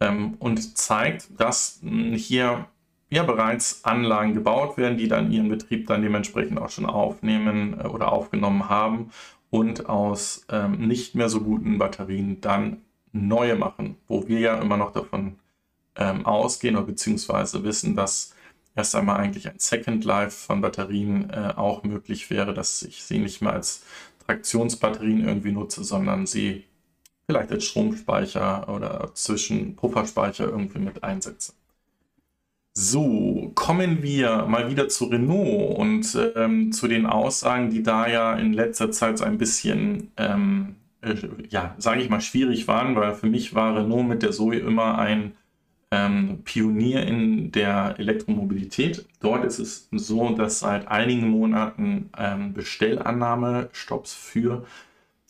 Ähm, und zeigt, dass hier ja bereits Anlagen gebaut werden, die dann ihren Betrieb dann dementsprechend auch schon aufnehmen äh, oder aufgenommen haben und aus ähm, nicht mehr so guten Batterien dann neue machen, wo wir ja immer noch davon ähm, ausgehen oder beziehungsweise wissen, dass erst einmal eigentlich ein Second Life von Batterien äh, auch möglich wäre, dass ich sie nicht mehr als Traktionsbatterien irgendwie nutze, sondern sie vielleicht als Stromspeicher oder zwischen Pufferspeicher irgendwie mit einsetze. So, kommen wir mal wieder zu Renault und ähm, zu den Aussagen, die da ja in letzter Zeit so ein bisschen, ähm, äh, ja, sage ich mal, schwierig waren, weil für mich war Renault mit der Zoe immer ein ähm, Pionier in der Elektromobilität. Dort ist es so, dass seit einigen Monaten ähm, Bestellannahme-Stopps für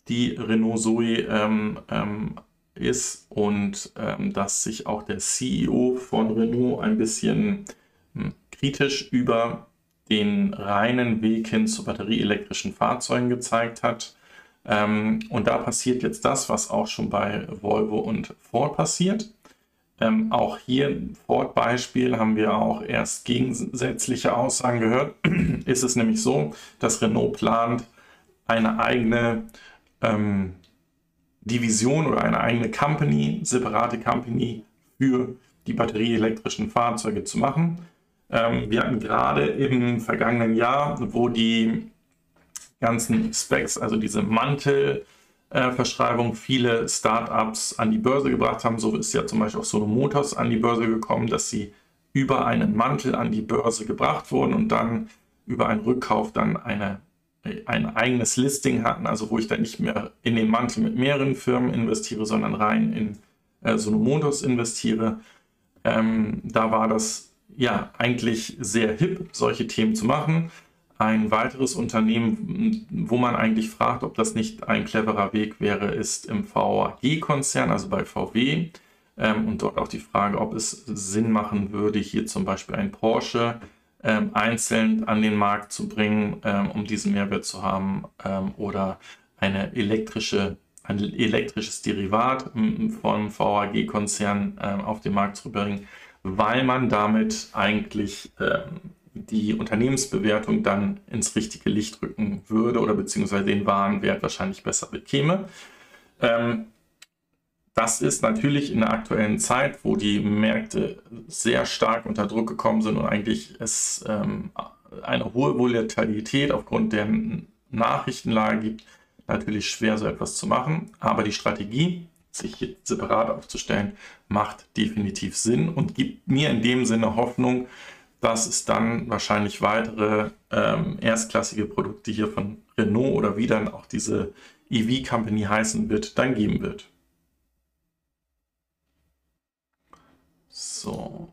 die Renault Zoe ähm, ähm ist und ähm, dass sich auch der CEO von Renault ein bisschen hm, kritisch über den reinen Weg hin zu batterieelektrischen Fahrzeugen gezeigt hat. Ähm, und da passiert jetzt das, was auch schon bei Volvo und Ford passiert. Ähm, auch hier Ford-Beispiel haben wir auch erst gegensätzliche Aussagen gehört. ist es nämlich so, dass Renault plant, eine eigene ähm, Division oder eine eigene Company, separate Company für die batterieelektrischen Fahrzeuge zu machen. Ähm, wir hatten gerade im vergangenen Jahr, wo die ganzen Specs, also diese Mantelverschreibung, viele Startups an die Börse gebracht haben. So ist ja zum Beispiel auch Sono Motors an die Börse gekommen, dass sie über einen Mantel an die Börse gebracht wurden und dann über einen Rückkauf dann eine, ein eigenes Listing hatten, also wo ich dann nicht mehr in den Mantel mit mehreren Firmen investiere, sondern rein in äh, Sono Motors investiere. Ähm, da war das ja eigentlich sehr hip, solche Themen zu machen. Ein weiteres Unternehmen, wo man eigentlich fragt, ob das nicht ein cleverer Weg wäre, ist im VAG-Konzern, also bei VW. Ähm, und dort auch die Frage, ob es Sinn machen würde, hier zum Beispiel ein Porsche ähm, einzeln an den Markt zu bringen, ähm, um diesen Mehrwert zu haben, ähm, oder eine elektrische, ein elektrisches Derivat vom VAG-Konzern ähm, auf den Markt zu bringen, weil man damit eigentlich ähm, die Unternehmensbewertung dann ins richtige Licht rücken würde oder beziehungsweise den Warenwert wahrscheinlich besser bekäme. Ähm, das ist natürlich in der aktuellen Zeit, wo die Märkte sehr stark unter Druck gekommen sind und eigentlich es ähm, eine hohe Volatilität aufgrund der Nachrichtenlage gibt, natürlich schwer so etwas zu machen. Aber die Strategie, sich separat aufzustellen, macht definitiv Sinn und gibt mir in dem Sinne Hoffnung, dass es dann wahrscheinlich weitere ähm, erstklassige Produkte hier von Renault oder wie dann auch diese EV-Company heißen wird, dann geben wird. So,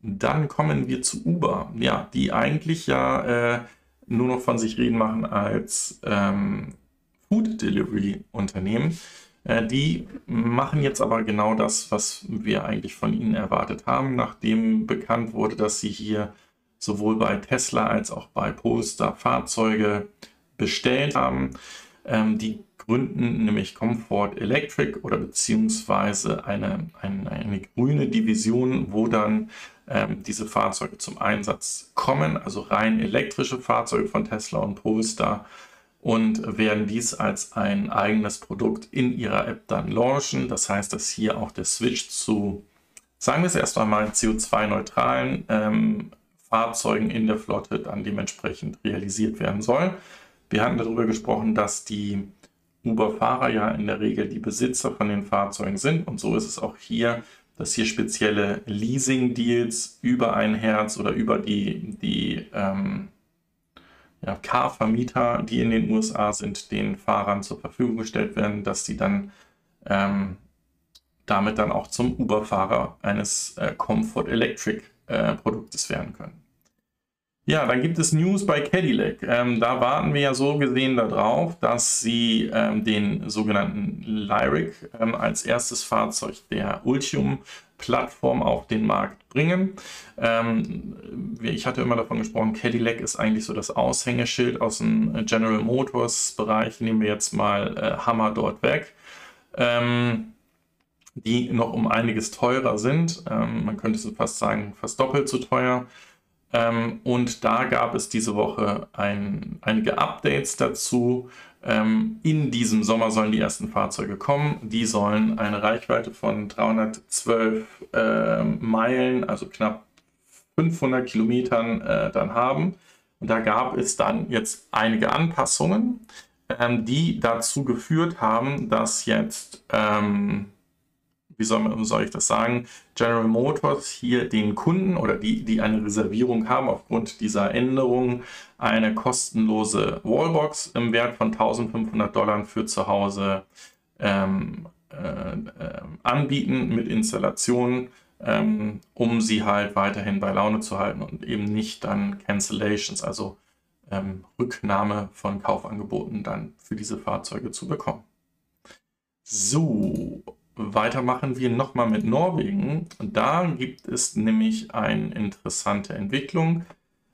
dann kommen wir zu Uber, ja, die eigentlich ja äh, nur noch von sich reden machen als ähm, Food Delivery Unternehmen. Äh, die machen jetzt aber genau das, was wir eigentlich von ihnen erwartet haben, nachdem bekannt wurde, dass sie hier sowohl bei Tesla als auch bei Polestar Fahrzeuge bestellt haben. Ähm, die gründen nämlich Comfort Electric oder beziehungsweise eine, eine, eine grüne Division, wo dann ähm, diese Fahrzeuge zum Einsatz kommen, also rein elektrische Fahrzeuge von Tesla und Polestar und werden dies als ein eigenes Produkt in ihrer App dann launchen. Das heißt, dass hier auch der Switch zu, sagen wir es erst einmal, CO2-neutralen ähm, Fahrzeugen in der Flotte dann dementsprechend realisiert werden soll. Wir hatten darüber gesprochen, dass die Uber-Fahrer ja in der Regel die Besitzer von den Fahrzeugen sind und so ist es auch hier, dass hier spezielle Leasing-Deals über ein Herz oder über die, die ähm, ja, Car-Vermieter, die in den USA sind, den Fahrern zur Verfügung gestellt werden, dass sie dann ähm, damit dann auch zum Uber-Fahrer eines äh, Comfort Electric äh, Produktes werden können. Ja, dann gibt es News bei Cadillac. Ähm, da warten wir ja so gesehen darauf, dass sie ähm, den sogenannten Lyric ähm, als erstes Fahrzeug der Ultium Plattform auf den Markt bringen. Ähm, ich hatte immer davon gesprochen, Cadillac ist eigentlich so das Aushängeschild aus dem General Motors Bereich. Nehmen wir jetzt mal äh, Hammer dort weg. Ähm, die noch um einiges teurer sind. Ähm, man könnte so fast sagen, fast doppelt so teuer. Ähm, und da gab es diese Woche ein, einige Updates dazu. Ähm, in diesem Sommer sollen die ersten Fahrzeuge kommen. Die sollen eine Reichweite von 312 äh, Meilen, also knapp 500 Kilometern, äh, dann haben. Und da gab es dann jetzt einige Anpassungen, ähm, die dazu geführt haben, dass jetzt ähm, wie soll, soll, ich das sagen, General Motors hier den Kunden oder die, die eine Reservierung haben aufgrund dieser Änderung, eine kostenlose Wallbox im Wert von 1500 Dollar für zu Hause ähm, äh, äh, anbieten mit Installation, ähm, um sie halt weiterhin bei Laune zu halten und eben nicht dann Cancellations, also ähm, Rücknahme von Kaufangeboten dann für diese Fahrzeuge zu bekommen. So, Weitermachen wir nochmal mit Norwegen. Da gibt es nämlich eine interessante Entwicklung.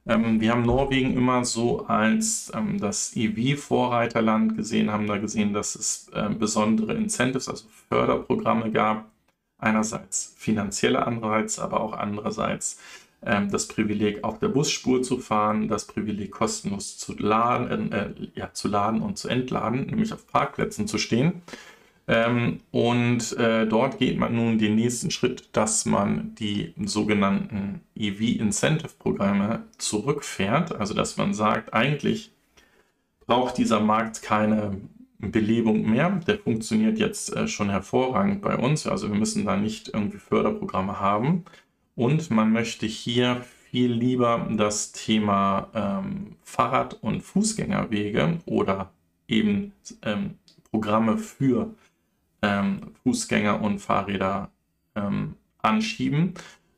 Ähm, wir haben Norwegen immer so als ähm, das EV-Vorreiterland gesehen, haben da gesehen, dass es äh, besondere Incentives, also Förderprogramme gab. Einerseits finanzielle Anreize, aber auch andererseits ähm, das Privileg auf der Busspur zu fahren, das Privileg kostenlos zu laden, äh, ja, zu laden und zu entladen, nämlich auf Parkplätzen zu stehen. Ähm, und äh, dort geht man nun den nächsten Schritt, dass man die sogenannten EV-Incentive-Programme zurückfährt. Also dass man sagt, eigentlich braucht dieser Markt keine Belebung mehr. Der funktioniert jetzt äh, schon hervorragend bei uns. Also wir müssen da nicht irgendwie Förderprogramme haben. Und man möchte hier viel lieber das Thema ähm, Fahrrad- und Fußgängerwege oder eben ähm, Programme für ähm, Fußgänger und Fahrräder ähm, anschieben,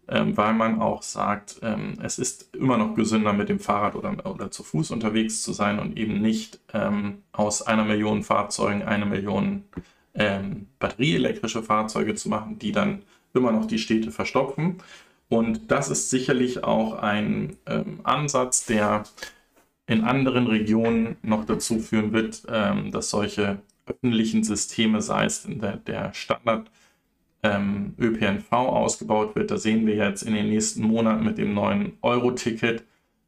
ähm, weil man auch sagt, ähm, es ist immer noch gesünder mit dem Fahrrad oder, oder zu Fuß unterwegs zu sein und eben nicht ähm, aus einer Million Fahrzeugen eine Million batterieelektrische Fahrzeuge zu machen, die dann immer noch die Städte verstopfen. Und das ist sicherlich auch ein ähm, Ansatz, der in anderen Regionen noch dazu führen wird, ähm, dass solche öffentlichen Systeme, sei es der, der Standard ähm, ÖPNV ausgebaut wird. Da sehen wir jetzt in den nächsten Monaten mit dem neuen Euro-Ticket,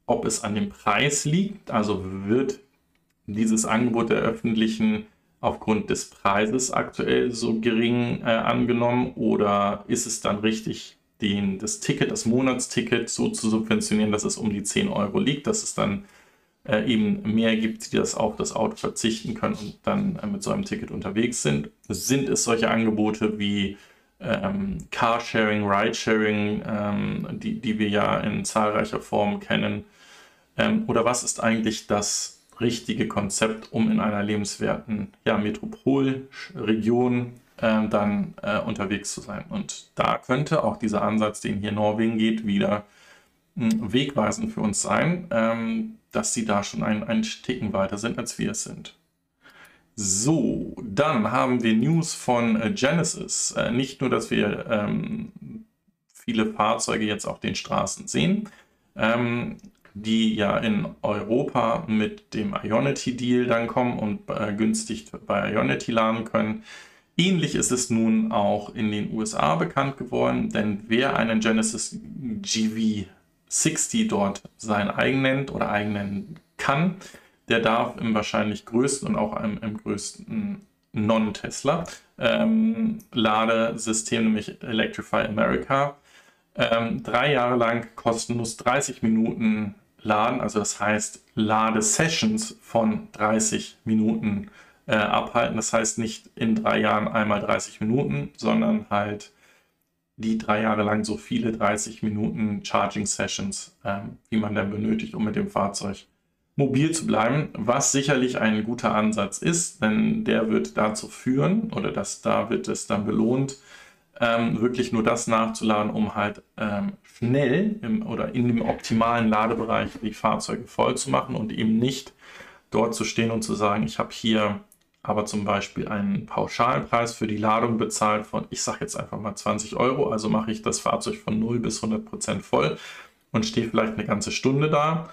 ob es an dem Preis liegt. Also wird dieses Angebot der öffentlichen aufgrund des Preises aktuell so gering äh, angenommen oder ist es dann richtig, den, das Ticket, das Monatsticket so zu subventionieren, dass es um die 10 Euro liegt, dass es dann äh, eben mehr gibt, die das auf das Auto verzichten können und dann äh, mit so einem Ticket unterwegs sind. Sind es solche Angebote wie ähm, Carsharing, Ridesharing, ähm, die, die wir ja in zahlreicher Form kennen? Ähm, oder was ist eigentlich das richtige Konzept, um in einer lebenswerten ja, Metropolregion äh, dann äh, unterwegs zu sein? Und da könnte auch dieser Ansatz, den hier Norwegen geht, wieder hm, wegweisend für uns sein, ähm, dass sie da schon ein, ein Ticken weiter sind, als wir es sind. So, dann haben wir News von äh, Genesis. Äh, nicht nur, dass wir ähm, viele Fahrzeuge jetzt auf den Straßen sehen, ähm, die ja in Europa mit dem Ionity-Deal dann kommen und äh, günstig bei Ionity laden können. Ähnlich ist es nun auch in den USA bekannt geworden, denn wer einen Genesis GV60 dort sein eigen nennt oder eigen nennen kann, der darf im wahrscheinlich größten und auch im, im größten Non-Tesla ähm, Ladesystem, nämlich Electrify America, ähm, drei Jahre lang kostenlos 30 Minuten laden, also das heißt Ladesessions von 30 Minuten äh, abhalten. Das heißt nicht in drei Jahren einmal 30 Minuten, sondern halt die drei Jahre lang so viele 30 Minuten Charging Sessions, ähm, wie man dann benötigt, um mit dem Fahrzeug mobil zu bleiben, was sicherlich ein guter Ansatz ist, denn der wird dazu führen oder dass da wird es dann belohnt, ähm, wirklich nur das nachzuladen, um halt ähm, schnell im, oder in dem optimalen Ladebereich die Fahrzeuge voll zu machen und eben nicht dort zu stehen und zu sagen, ich habe hier aber zum Beispiel einen Pauschalpreis für die Ladung bezahlt von, ich sage jetzt einfach mal 20 Euro, also mache ich das Fahrzeug von 0 bis 100 Prozent voll und stehe vielleicht eine ganze Stunde da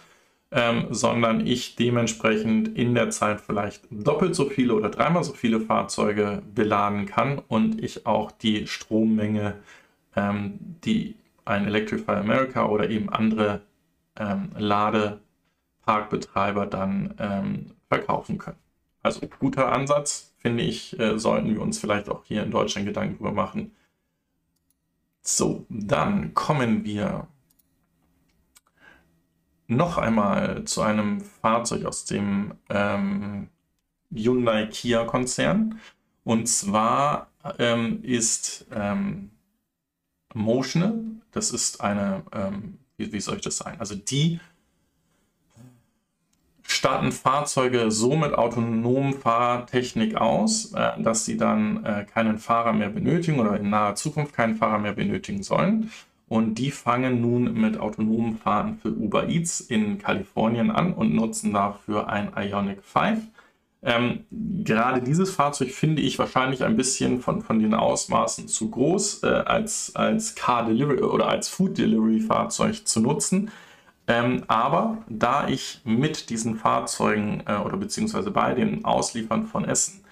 ähm, sondern ich dementsprechend in der Zeit vielleicht doppelt so viele oder dreimal so viele Fahrzeuge beladen kann und ich auch die Strommenge, ähm, die ein Electrify America oder eben andere ähm, Ladeparkbetreiber dann ähm, verkaufen können. Also guter Ansatz, finde ich, äh, sollten wir uns vielleicht auch hier in Deutschland Gedanken darüber machen. So, dann kommen wir noch einmal zu einem Fahrzeug aus dem ähm, Hyundai Kia Konzern. Und zwar ähm, ist ähm, Motional, das ist eine, ähm, wie, wie, soll ich das sagen? Also die starten Fahrzeuge so mit autonomen Fahrtechnik aus, äh, dass sie dann äh, keinen Fahrer mehr benötigen oder in naher Zukunft keinen Fahrer mehr benötigen sollen. Und die fangen nun mit autonomen Fahrten für Uber Eats in Kalifornien an und nutzen dafür ein Ionic 5. Ähm, gerade dieses Fahrzeug finde ich wahrscheinlich ein bisschen von, von den Ausmaßen zu groß, äh, als, als Car Delivery oder als Food Delivery Fahrzeug zu nutzen. Ähm, aber da ich mit diesen Fahrzeugen äh, oder beziehungsweise bei dem Ausliefern von Essen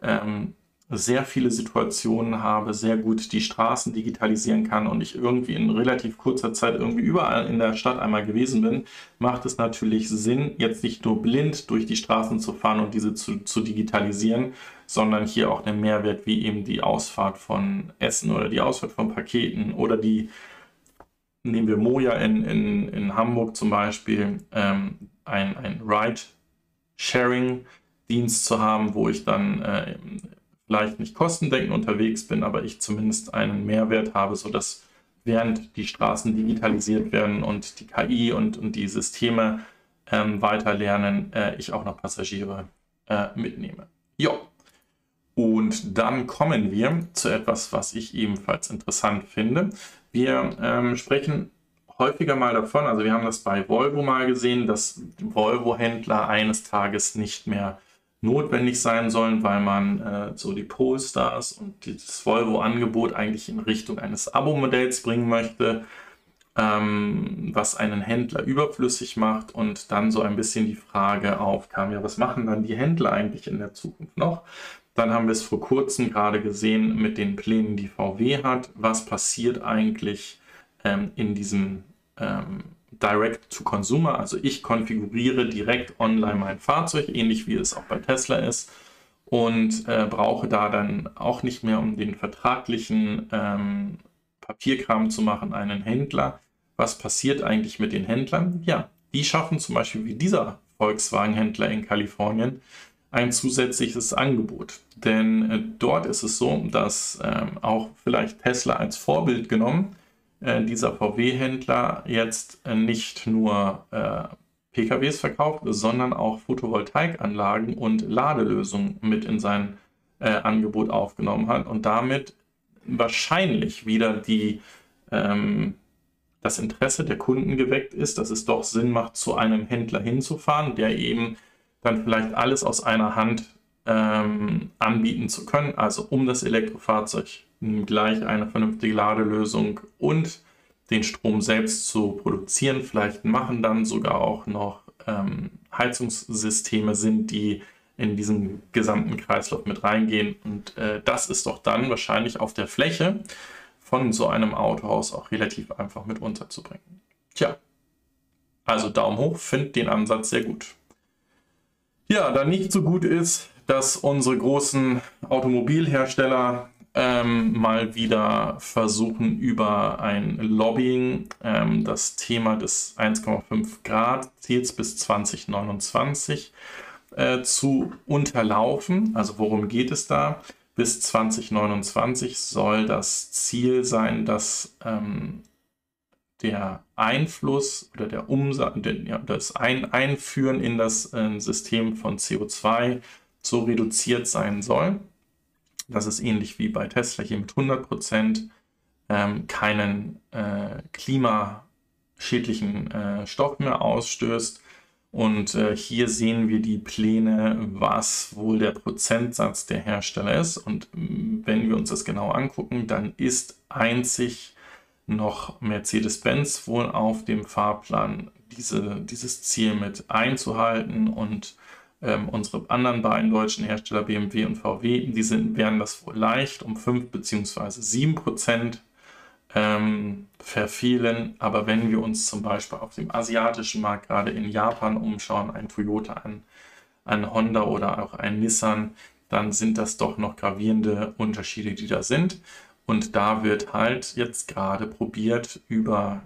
ähm, sehr viele Situationen habe, sehr gut die Straßen digitalisieren kann und ich irgendwie in relativ kurzer Zeit irgendwie überall in der Stadt einmal gewesen bin, macht es natürlich Sinn, jetzt nicht nur blind durch die Straßen zu fahren und diese zu, zu digitalisieren, sondern hier auch einen Mehrwert wie eben die Ausfahrt von Essen oder die Ausfahrt von Paketen oder die, nehmen wir Moja in, in, in Hamburg zum Beispiel, ähm, ein, ein Ride Sharing-Dienst zu haben, wo ich dann äh, vielleicht nicht kostendeckend unterwegs bin, aber ich zumindest einen Mehrwert habe, sodass während die Straßen digitalisiert werden und die KI und, und die Systeme ähm, weiterlernen, äh, ich auch noch Passagiere äh, mitnehme. Jo. Und dann kommen wir zu etwas, was ich ebenfalls interessant finde. Wir ähm, sprechen häufiger mal davon, also wir haben das bei Volvo mal gesehen, dass Volvo-Händler eines Tages nicht mehr notwendig sein sollen, weil man äh, so die Polestars und das Volvo-Angebot eigentlich in Richtung eines Abo-Modells bringen möchte, ähm, was einen Händler überflüssig macht und dann so ein bisschen die Frage aufkam, ja, was machen dann die Händler eigentlich in der Zukunft noch? Dann haben wir es vor kurzem gerade gesehen mit den Plänen, die VW hat. Was passiert eigentlich ähm, in diesem ähm, Direct-to-Consumer, also ich konfiguriere direkt online mein Fahrzeug, ähnlich wie es auch bei Tesla ist, und äh, brauche da dann auch nicht mehr, um den vertraglichen ähm, Papierkram zu machen, einen Händler. Was passiert eigentlich mit den Händlern? Ja, die schaffen zum Beispiel wie dieser Volkswagen-Händler in Kalifornien ein zusätzliches Angebot. Denn äh, dort ist es so, dass äh, auch vielleicht Tesla als Vorbild genommen äh, dieser VW-Händler jetzt äh, nicht nur äh, PKWs verkauft, sondern auch Photovoltaikanlagen und Ladelösungen mit in sein äh, Angebot aufgenommen hat und damit wahrscheinlich wieder die, ähm, das Interesse der Kunden geweckt ist, dass es doch Sinn macht, zu einem Händler hinzufahren, der eben dann vielleicht alles aus einer Hand ähm, anbieten zu können, also um das Elektrofahrzeug gleich eine vernünftige Ladelösung und den Strom selbst zu produzieren. Vielleicht machen dann sogar auch noch ähm, Heizungssysteme Sinn, die in diesen gesamten Kreislauf mit reingehen. Und äh, das ist doch dann wahrscheinlich auf der Fläche von so einem Autohaus auch relativ einfach mit unterzubringen. Tja, also Daumen hoch, finde den Ansatz sehr gut. Ja, dann nicht so gut ist, dass unsere großen Automobilhersteller ähm, mal wieder versuchen, über ein Lobbying ähm, das Thema des 1,5 Grad Ziels bis 2029 äh, zu unterlaufen. Also worum geht es da? Bis 2029 soll das Ziel sein, dass ähm, der Einfluss oder der Umsatz, ja, das ein Einführen in das äh, System von CO2 so reduziert sein soll, dass es ähnlich wie bei Tesla hier mit 100% ähm, keinen äh, klimaschädlichen äh, Stoff mehr ausstößt. Und äh, hier sehen wir die Pläne, was wohl der Prozentsatz der Hersteller ist. Und wenn wir uns das genau angucken, dann ist einzig noch Mercedes-Benz wohl auf dem Fahrplan, diese, dieses Ziel mit einzuhalten und ähm, unsere anderen beiden deutschen Hersteller BMW und VW, die sind, werden das wohl leicht um 5 bzw. 7 Prozent ähm, verfehlen. Aber wenn wir uns zum Beispiel auf dem asiatischen Markt, gerade in Japan, umschauen, ein Toyota, ein, ein Honda oder auch ein Nissan, dann sind das doch noch gravierende Unterschiede, die da sind. Und da wird halt jetzt gerade probiert, über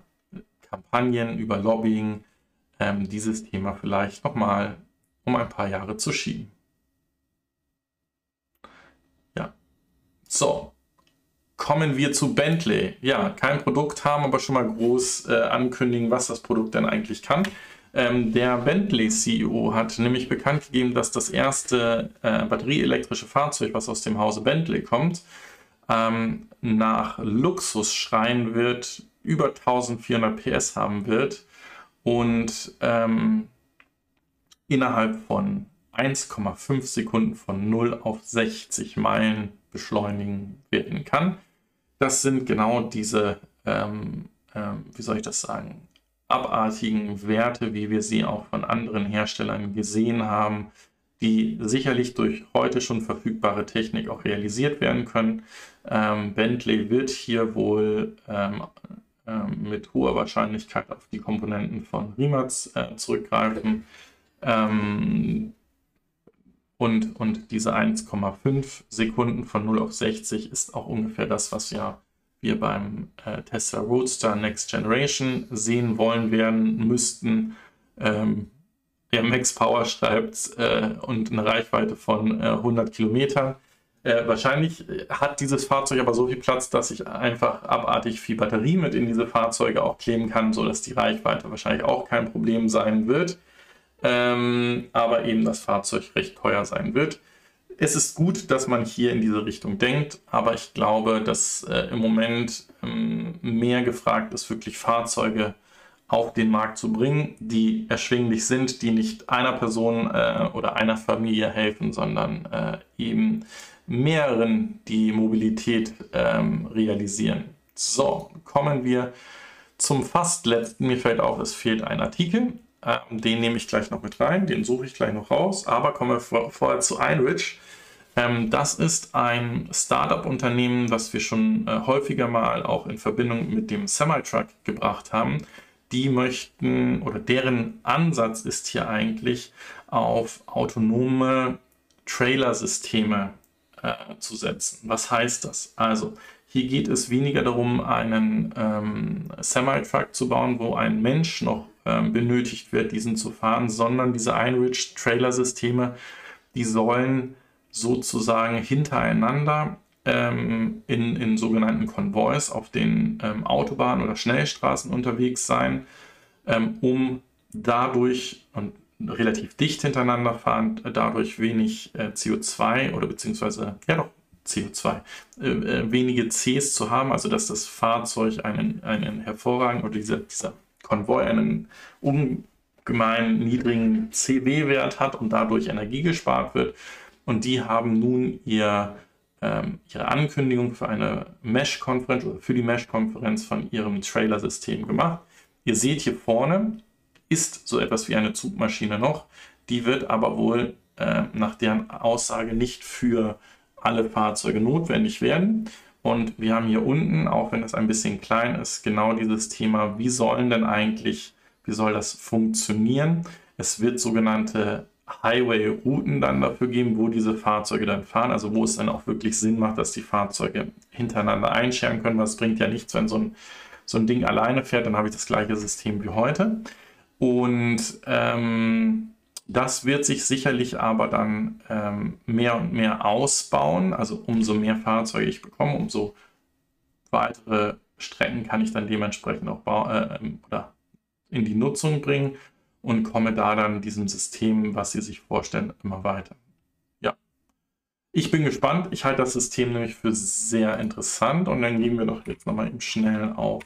Kampagnen, über Lobbying, ähm, dieses Thema vielleicht nochmal um ein paar Jahre zu schieben. Ja. So. Kommen wir zu Bentley. Ja, kein Produkt haben, aber schon mal groß äh, ankündigen, was das Produkt denn eigentlich kann. Ähm, der Bentley CEO hat nämlich bekannt gegeben, dass das erste äh, batterieelektrische Fahrzeug, was aus dem Hause Bentley kommt, ähm, nach Luxus schreien wird, über 1400 PS haben wird und ähm, innerhalb von 1,5 Sekunden von 0 auf 60 Meilen beschleunigen werden kann. Das sind genau diese, ähm, ähm, wie soll ich das sagen, abartigen Werte, wie wir sie auch von anderen Herstellern gesehen haben, die sicherlich durch heute schon verfügbare Technik auch realisiert werden können. Ähm, Bentley wird hier wohl ähm, ähm, mit hoher Wahrscheinlichkeit auf die Komponenten von Rimac äh, zurückgreifen. Ähm, und, und diese 1,5 Sekunden von 0 auf 60 ist auch ungefähr das, was ja wir beim äh, Tesla Roadster Next Generation sehen wollen werden müssten. Ähm, der Max Power schreibt äh, und eine Reichweite von äh, 100 Kilometern. Äh, wahrscheinlich hat dieses Fahrzeug aber so viel Platz, dass ich einfach abartig viel Batterie mit in diese Fahrzeuge auch kleben kann, sodass die Reichweite wahrscheinlich auch kein Problem sein wird. Ähm, aber eben das Fahrzeug recht teuer sein wird. Es ist gut, dass man hier in diese Richtung denkt, aber ich glaube, dass äh, im Moment ähm, mehr gefragt ist, wirklich Fahrzeuge auf den Markt zu bringen, die erschwinglich sind, die nicht einer Person äh, oder einer Familie helfen, sondern äh, eben mehreren die Mobilität ähm, realisieren. So, kommen wir zum fast letzten. Mir fällt auf, es fehlt ein Artikel. Ähm, den nehme ich gleich noch mit rein, den suche ich gleich noch raus. Aber kommen wir vor, vorher zu Einrich. Ähm, das ist ein Startup-Unternehmen, was wir schon äh, häufiger mal auch in Verbindung mit dem Semi-Truck gebracht haben die möchten oder deren Ansatz ist hier eigentlich auf autonome Trailer-Systeme äh, zu setzen. Was heißt das? Also hier geht es weniger darum, einen ähm, Semi-Truck zu bauen, wo ein Mensch noch ähm, benötigt wird, diesen zu fahren, sondern diese Einrich-Trailer-Systeme, die sollen sozusagen hintereinander ähm, in, in sogenannten Konvois auf den ähm, Autobahnen oder Schnellstraßen unterwegs sein, ähm, um dadurch relativ dicht hintereinander fahrend, äh, dadurch wenig äh, CO2 oder beziehungsweise, ja doch, CO2, äh, äh, wenige Cs zu haben, also dass das Fahrzeug einen, einen hervorragenden oder dieser, dieser Konvoi einen ungemein niedrigen CW-Wert hat und dadurch Energie gespart wird. Und die haben nun ihr ähm, ihre Ankündigung für eine Mesh-Konferenz oder für die Mesh-Konferenz von ihrem Trailer-System gemacht. Ihr seht hier vorne ist so etwas wie eine Zugmaschine noch. Die wird aber wohl äh, nach deren Aussage nicht für alle Fahrzeuge notwendig werden. Und wir haben hier unten, auch wenn es ein bisschen klein ist, genau dieses Thema, wie sollen denn eigentlich, wie soll das funktionieren? Es wird sogenannte Highway-Routen dann dafür geben, wo diese Fahrzeuge dann fahren, also wo es dann auch wirklich Sinn macht, dass die Fahrzeuge hintereinander einscheren können. Was bringt ja nichts, wenn so ein, so ein Ding alleine fährt, dann habe ich das gleiche System wie heute. Und ähm, das wird sich sicherlich aber dann ähm, mehr und mehr ausbauen. Also umso mehr Fahrzeuge ich bekomme, umso weitere Strecken kann ich dann dementsprechend auch äh, oder in die Nutzung bringen und komme da dann diesem System, was Sie sich vorstellen, immer weiter. Ja. Ich bin gespannt. Ich halte das System nämlich für sehr interessant und dann gehen wir doch jetzt nochmal eben schnell auf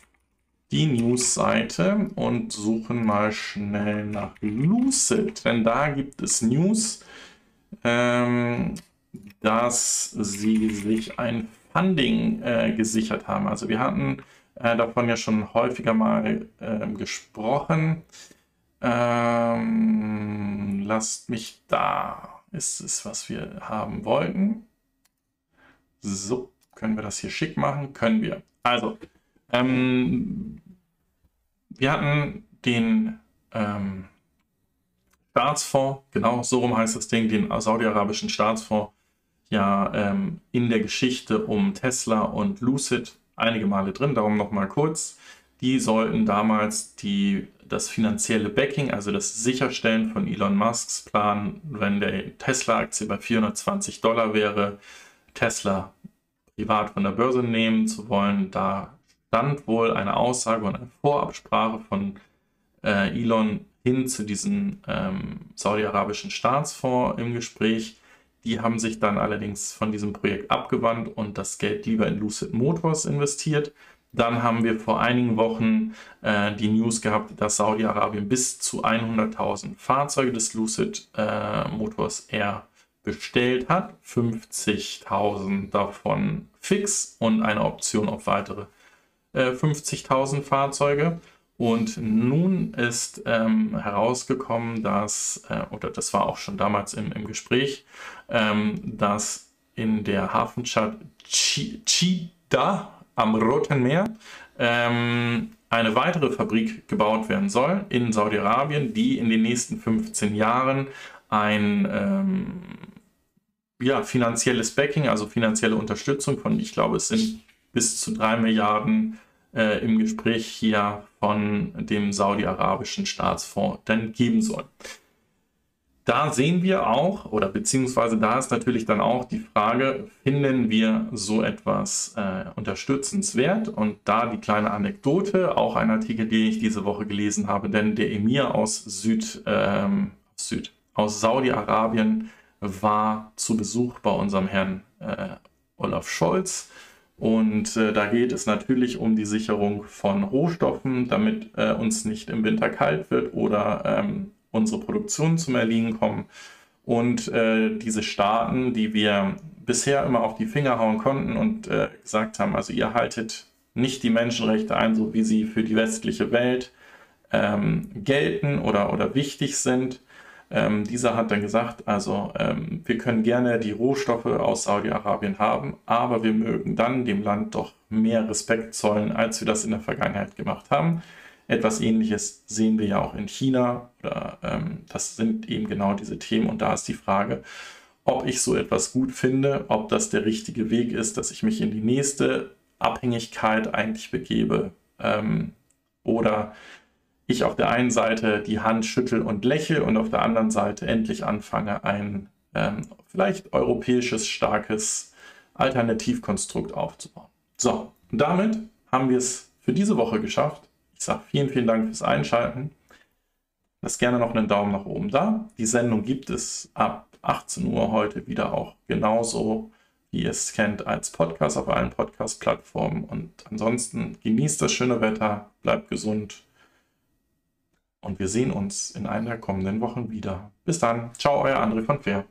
die News-Seite und suchen mal schnell nach Lucid, denn da gibt es News, ähm, dass sie sich ein Funding äh, gesichert haben. Also wir hatten äh, davon ja schon häufiger mal äh, gesprochen. Ähm, lasst mich da. Ist es, was wir haben wollten. So, können wir das hier schick machen? Können wir. Also, ähm, wir hatten den ähm, Staatsfonds, genau so rum heißt das Ding, den saudi-arabischen Staatsfonds, ja ähm, in der Geschichte um Tesla und Lucid einige Male drin. Darum nochmal kurz. Die sollten damals die das finanzielle Backing, also das Sicherstellen von Elon Musks Plan, wenn der Tesla-Aktie bei 420 Dollar wäre, Tesla privat von der Börse nehmen zu wollen. Da stand wohl eine Aussage und eine Vorabsprache von äh, Elon hin zu diesem ähm, saudi-arabischen Staatsfonds im Gespräch. Die haben sich dann allerdings von diesem Projekt abgewandt und das Geld lieber in Lucid Motors investiert. Dann haben wir vor einigen Wochen äh, die News gehabt, dass Saudi-Arabien bis zu 100.000 Fahrzeuge des Lucid äh, Motors Air bestellt hat. 50.000 davon fix und eine Option auf weitere äh, 50.000 Fahrzeuge. Und nun ist ähm, herausgekommen, dass, äh, oder das war auch schon damals im, im Gespräch, ähm, dass in der Hafenstadt Chida, am Roten Meer ähm, eine weitere Fabrik gebaut werden soll in Saudi-Arabien, die in den nächsten 15 Jahren ein ähm, ja, finanzielles Backing, also finanzielle Unterstützung von, ich glaube, es sind bis zu 3 Milliarden äh, im Gespräch hier von dem saudi-arabischen Staatsfonds dann geben soll. da sehen wir auch, oder beziehungsweise da ist natürlich dann auch die Frage, finden wir so etwas äh, unterstützenswert? Und da die kleine Anekdote, auch ein Artikel, den ich diese Woche gelesen habe, denn der Emir aus Süd, ähm, Süd aus Saudi-Arabien war zu Besuch bei unserem Herrn äh, Olaf Scholz. Und äh, da geht es natürlich um die Sicherung von Rohstoffen, damit äh, uns nicht im Winter kalt wird oder ähm, unsere Produktion zum Erliegen kommen. Und äh, diese Staaten, die wir bisher immer auf die Finger hauen konnten und äh, gesagt haben, also ihr haltet nicht die Menschenrechte ein, so wie sie für die westliche Welt ähm, gelten oder, oder wichtig sind. Ähm, dieser hat dann gesagt, also ähm, wir können gerne die Rohstoffe aus Saudi-Arabien haben, aber wir mögen dann dem Land doch mehr Respekt zollen, als wir das in der Vergangenheit gemacht haben. Etwas Ähnliches sehen wir ja auch in China. Oder, ähm, das sind eben genau diese Themen. Und da ist die Frage, ob ich so etwas gut finde, ob das der richtige Weg ist, dass ich mich in die nächste Abhängigkeit eigentlich begebe. Ähm, oder ich auf der einen Seite die Hand schüttel und lächle und auf der anderen Seite endlich anfange, ein ähm, vielleicht europäisches starkes Alternativkonstrukt aufzubauen. So, und damit haben wir es für diese Woche geschafft. Ich sage vielen, vielen Dank fürs Einschalten. Lasst gerne noch einen Daumen nach oben da. Die Sendung gibt es ab 18 Uhr heute wieder auch genauso, wie ihr es kennt, als Podcast auf allen Podcast-Plattformen. Und ansonsten genießt das schöne Wetter, bleibt gesund und wir sehen uns in einer der kommenden Wochen wieder. Bis dann. Ciao, euer André von Fair.